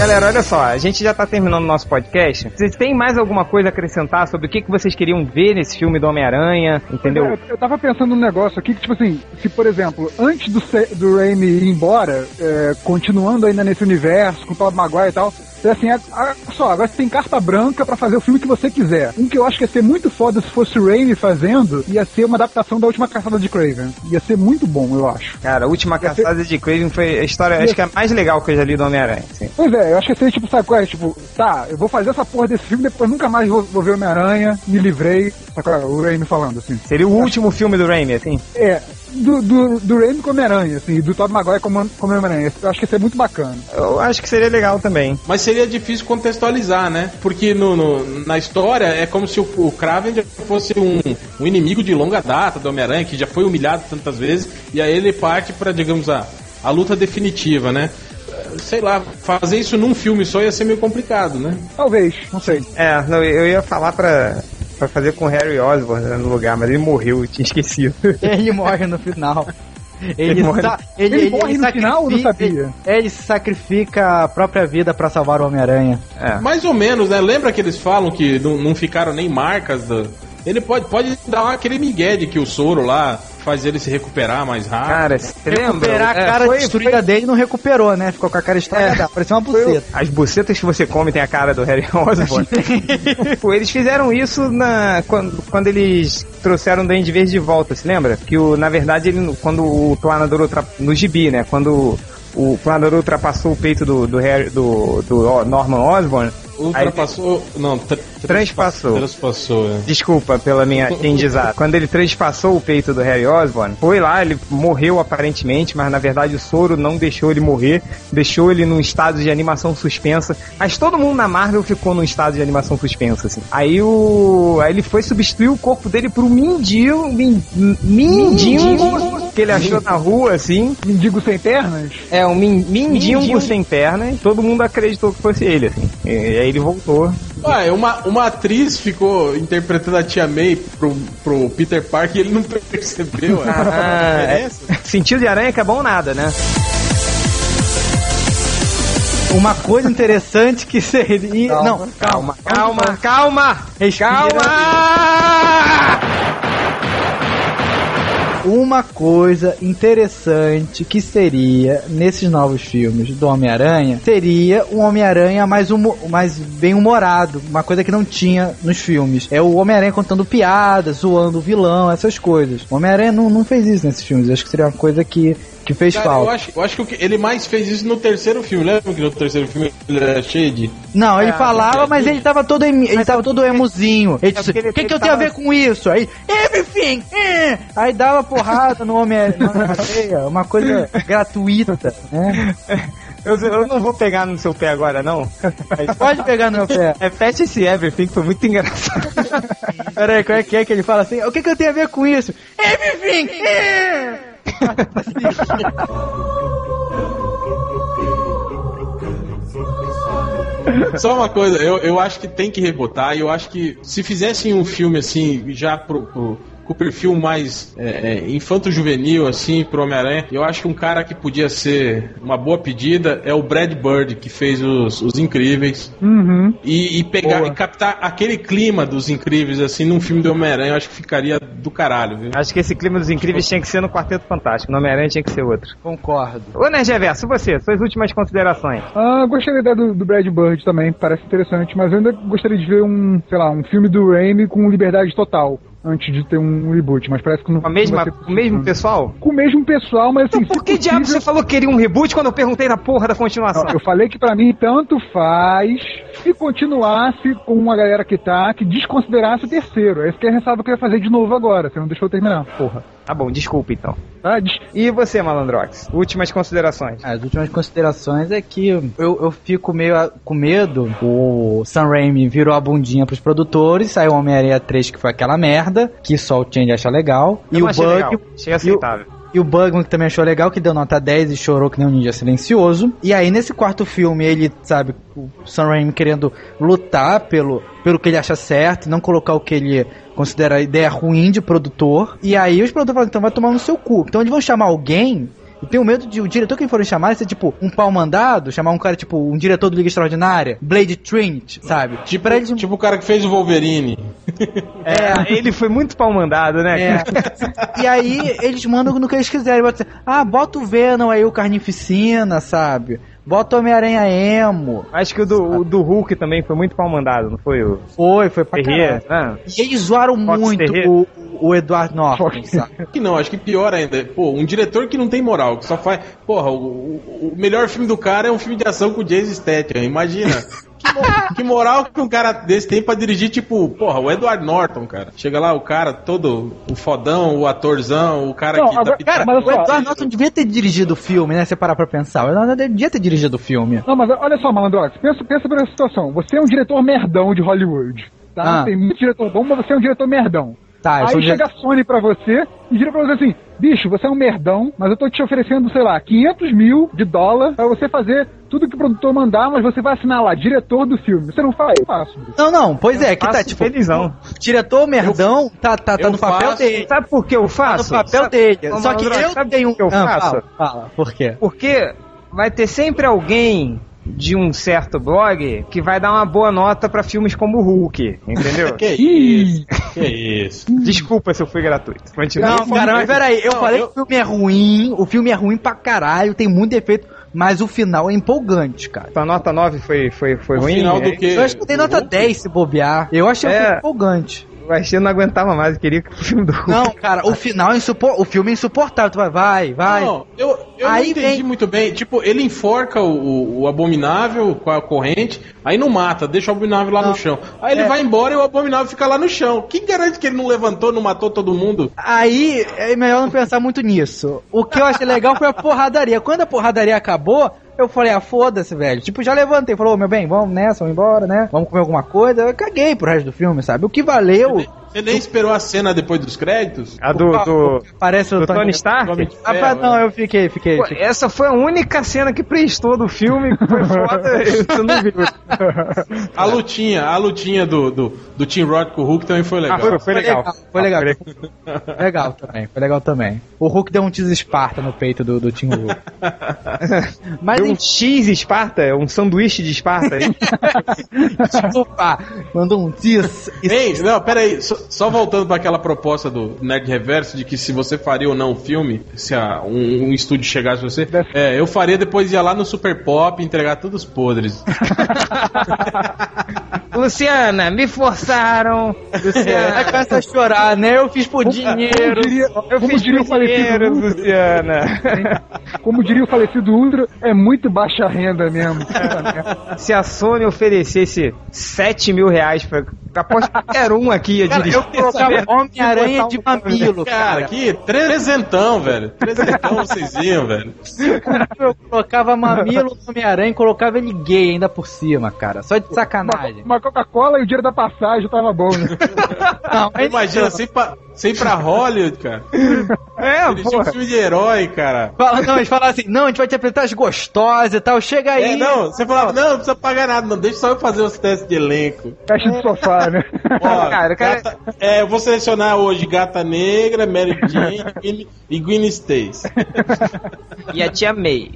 Galera, olha só, a gente já tá terminando o nosso podcast. Vocês têm mais alguma coisa a acrescentar sobre o que, que vocês queriam ver nesse filme do Homem-Aranha? Entendeu? Eu, tava pensando num negócio aqui que, tipo assim, se por exemplo, antes do, do Raimi ir embora, é, continuando ainda nesse universo, com o Tobey Maguire e tal, é assim, a- a- só, agora você tem carta branca pra fazer o filme que você quiser. Um que eu acho que ia ser muito foda se fosse o Raimi fazendo, ia ser uma adaptação da última caçada de Craven. Ia ser muito bom, eu acho. Cara, a última caçada de Craven foi a história, acho que é a mais legal que eu já li do Homem-Aranha. Pois é, eu acho que seria tipo, sabe qual é? Tipo, tá, eu vou fazer essa porra desse filme, depois nunca mais vou, vou ver Homem-Aranha, me livrei. Sabe qual é? O Raimi falando, assim. Seria o último filme do Raimi, assim. É, do, do, do Raimi como Homem-Aranha, assim, do Tobey Maguire como, como Homem-Aranha. Eu acho que ia ser muito bacana. Eu acho que seria legal também. Mas seria difícil contextualizar, né? Porque no, no- na história é como se o, o Kraven já fosse um, um inimigo de longa data do Homem-Aranha, que já foi humilhado tantas vezes, e aí ele parte pra, digamos, a, a luta definitiva, né? Sei lá, fazer isso num filme só ia ser meio complicado, né? Talvez, não sei. É, não, eu ia falar pra, pra fazer com o Harry Osborn né, no lugar, mas ele morreu, eu tinha esquecido. Ele morre no final. Ele, Ele morre- sa- Ele morre no final, eu não sabia. Ele, ele sacrifica a própria vida pra salvar o Homem-Aranha. É. Mais ou menos, né? Lembra que eles falam que não, não ficaram nem marcas do. Ele pode, pode dar aquele migué de que o soro lá faz ele se recuperar mais rápido. Cara, você lembra? Recuperar a É, cara foi- destruída foi- dele não recuperou, né? Ficou com a cara estragada, parecia uma buceta. As bucetas que você come tem a cara do Harry Osborn. Pô, eles fizeram isso na, quando, quando eles trouxeram o Duende Verde de volta, se lembra? Que o, na verdade, ele, quando o Planador ultra, no gibi, né? Quando o Planador ultrapassou o peito do, do, Harry, do, do Norman Osborn, Ultrapassou. Não, tra- Transpassou. Transpassou, é. Desculpa pela minha aprendizado. Quando ele transpassou o peito do Harry Osborn, foi lá, ele morreu aparentemente, mas na verdade o soro não deixou ele morrer, deixou ele num estado de animação suspensa. Mas todo mundo na Marvel ficou num estado de animação suspensa, assim. Aí o. Aí ele foi substituir o corpo dele por um mindinho, min, mindinho que ele achou na rua, assim. Mendigo sem pernas? É, um min, mindinho Mindingo. sem perna, e todo mundo acreditou que fosse ele, assim. E, e aí ele voltou. Ah, uma, uma atriz ficou interpretando a tia May pro, pro Peter Parker e ele não percebeu. Ah, a é, diferença. sentido de aranha que é bom nada, né? Uma coisa interessante que seria. Calma, não, calma, calma, calma! Respira. Calma! Uma coisa interessante que seria nesses novos filmes do Homem-Aranha seria um Homem-Aranha mais, mais bem humorado, uma coisa que não tinha nos filmes. É o Homem-Aranha contando piadas, zoando o vilão, essas coisas. O Homem-Aranha não, não fez isso nesses filmes. Acho que seria uma coisa que, que fez Cara, eu falta. acho, eu acho que ele mais fez isso no terceiro filme. Lembra que no terceiro filme ele era cheio de. Não, ele É, falava, mas ele tava todo emi- ele tava todo emozinho. Ele disse, o que, que eu tenho a ver com isso? Aí, everything! eh." Aí dava porrada no homem, areia, uma coisa gratuita, né? Eu, eu não vou pegar no seu pé agora, não. Pode pegar no meu pé. Repete esse everything, foi muito engraçado. Peraí, como é que é que ele fala assim? O que, que eu tenho a ver com isso? Everything! Só uma coisa, eu, eu acho que tem que rebotar, e eu acho que se fizessem um filme assim, já pro, pro- com o perfil mais é, é, infanto-juvenil, assim, pro Homem-Aranha, eu acho que um cara que podia ser uma boa pedida é o Brad Bird, que fez os, os Incríveis. Uhum. E, e pegar e captar aquele clima dos Incríveis, assim, num filme do Homem-Aranha, eu acho que ficaria do caralho, viu? Acho que esse clima dos incríveis tinha que ser no Quarteto Fantástico. No Homem-Aranha tinha que ser outro. Concordo. Ô, Nerd Reverso, você, suas últimas considerações. Ah, gostei da ideia do, do Brad Bird também, parece interessante, mas eu ainda gostaria de ver um, sei lá, um filme do Raimi com liberdade total. Antes de ter um reboot, mas parece que não. Com a mesma, não o mesmo pessoal? Com o mesmo pessoal, mas assim. Então, por que diabo você falou que queria um reboot quando eu perguntei na porra da continuação? Eu falei que pra mim tanto faz se continuasse com a galera que tá, que desconsiderasse o terceiro. É isso que a ressalva que eu ia fazer de novo agora, você não deixou eu terminar, porra. Tá bom, desculpa então. Tá, E você, Malandrox? Últimas considerações. As últimas considerações é que eu, eu fico meio a- com medo. O Sam Raimi virou a bundinha pros produtores, saiu Homem-Aranha 3, que foi aquela merda, que só o Change acha legal. Eu e o Bug. legal, achei e o- aceitável. E o Bugman, que também achou legal, que deu nota 10 e chorou que nem um ninja silencioso. E aí, nesse quarto filme, ele, sabe, o Sam Raimi querendo lutar pelo, pelo que ele acha certo, não colocar o que ele considera ideia ruim de produtor. E aí, os produtores falam, então vai tomar no seu cu. Então, eles vão chamar alguém eu tenho medo de o diretor que eles forem chamar ser tipo um pau mandado, chamar um cara tipo um diretor do Liga Extraordinária, Blade Trinity, sabe? Tipo, tipo o cara que fez o Wolverine. É, ele foi muito pau mandado, né? É. e aí eles mandam no que eles quiserem. Ah, bota o Venom aí, o Carnificina, sabe? Bota o Homem-Aranha emo. Acho que o do, o do Hulk também foi muito pau mandado, não foi? O Foi, foi pra Ferreira? caralho. Ah, E eles zoaram Fox muito o, o Edward Norton, sabe? Que não, acho que pior ainda. Pô, um diretor que não tem moral, que só faz. Porra, o, o- o melhor filme do cara é um filme de ação com o Jason Statham. Imagina. Que, mo- que moral que um cara desse tem pra dirigir, tipo, porra, o Edward Norton, cara. Chega lá, o cara todo, o fodão, o atorzão, o cara Não, que agora- dá Cara, Mas o Edward Norton devia ter dirigido o filme, né? Se você parar pra pensar. O Edward Norton devia ter dirigido o filme. Não, mas olha só, Malandrox, pensa, pensa essa situação. Você é um diretor merdão de Hollywood, tá? Ah. Tem muito diretor bom, mas você é um diretor merdão. Tá, eu Aí chega a Sony pra você e vira pra você assim, bicho, você é um merdão, mas eu tô te oferecendo, sei lá, 500 mil de dólar pra você fazer tudo que o produtor mandar, mas você vai assinar lá, diretor do filme. Você não faz? Eu faço. Não, não, pois é, que tá, faço tipo, felizão. diretor merdão tá, tá, tá eu no papel faço. dele. Sabe por que eu Tá no faço? papel Sabe- dele. Só que Malandrox, eu sabe tenho o que eu Ah, faço? Fala, fala, por quê? Porque vai ter sempre alguém de um certo blog que vai dar uma boa nota pra filmes como o Hulk, entendeu? Que isso? Que isso? Desculpa se eu fui gratuito. Continua. Não, cara, mas peraí, eu Não, falei eu- que o filme é ruim, o filme é ruim pra caralho, tem muito defeito, mas o final é empolgante, cara. Tua nota 9 foi, foi, foi O ruim? final do É, quê? Eu acho que eu dei Do nota Hulk? 10 se bobear. Eu achei É. filme empolgante. Baixinho não aguentava mais, eu queria que o filme do Hulk... Não, cara, o final é insuportável. O filme é insuportável. Tu vai, vai, vai. Não, eu, eu Aí não entendi vem- muito bem. Tipo, ele enforca o, o- o abominável com a corrente, aí não mata, deixa o abominável lá Não. no chão. Aí ele É. vai embora e o abominável fica lá no chão. Quem garante que ele não levantou, não matou todo mundo? Aí é melhor não pensar muito nisso. O que eu achei legal foi a porradaria. Quando a porradaria acabou, eu falei, ah, foda-se, velho. Tipo, já levantei, falou, meu bem, vamos nessa, vamos embora, né? Vamos comer alguma coisa. Eu caguei pro resto do filme, sabe? O que valeu. Você nem esperou a cena depois dos créditos? A do, do, Parece o do Tony Stark? Homem de Ah, não, né? eu fiquei, fiquei. Pô, fiquei. essa foi a única cena que prestou do filme, que foi foda, tu não viu. A lutinha, a lutinha do, do, do Tim Roth com o Hulk também foi legal. Ah, foi, foi legal. Foi legal. Legal também, foi legal também. O Hulk deu um tease Esparta no peito do, do Team Hulk. Mas Deu um X Esparta, um sanduíche de Esparta. Opa, mandou um tease. Ei, não, pera aí, só, voltando para aquela proposta do Nerd Reverso de que se você faria ou não um filme, se a- um, um estúdio chegasse você, é, eu faria depois ia lá no Super Pop e entregar todos os podres. Luciana, me forçaram. Luciana, começa a chorar, né? Eu fiz por Como dinheiro. diria, eu como fiz diria o por dinheiro, falecido Ultra, Luciana. como diria o falecido Ultra, é muito baixa renda mesmo. Se a Sony oferecesse 7 mil reais pra, Aposto que qualquer um aqui ia Cara, dirigir. eu colocava Homem-Aranha de mamilo, Cara, cara. que trezentão, velho. Trezentão vocês iam, velho. Eu colocava mamilo no Homem-Aranha e colocava ele gay ainda por cima, cara. Só de sacanagem. Uma Coca-Cola e o dinheiro da passagem tava bom, né? Não, Imagina, sem pra, sem ir pra Hollywood, cara. É, tinham um filme de herói, cara. Fala, não, eles falaram assim, não, a gente vai te apresentar as gostosas e tal, chega aí. É, não, você falava, não, não precisa pagar nada, não, deixa só eu fazer os testes de elenco. Caixa de sofá, né? Ó, Cara, cara- gata- é, eu vou selecionar hoje Gata Negra, Mary Jane e Gwen Stacy. E a tia May.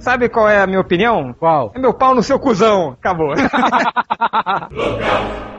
Sabe qual é a minha opinião? Qual? É meu pau no seu cuzão. Acabou.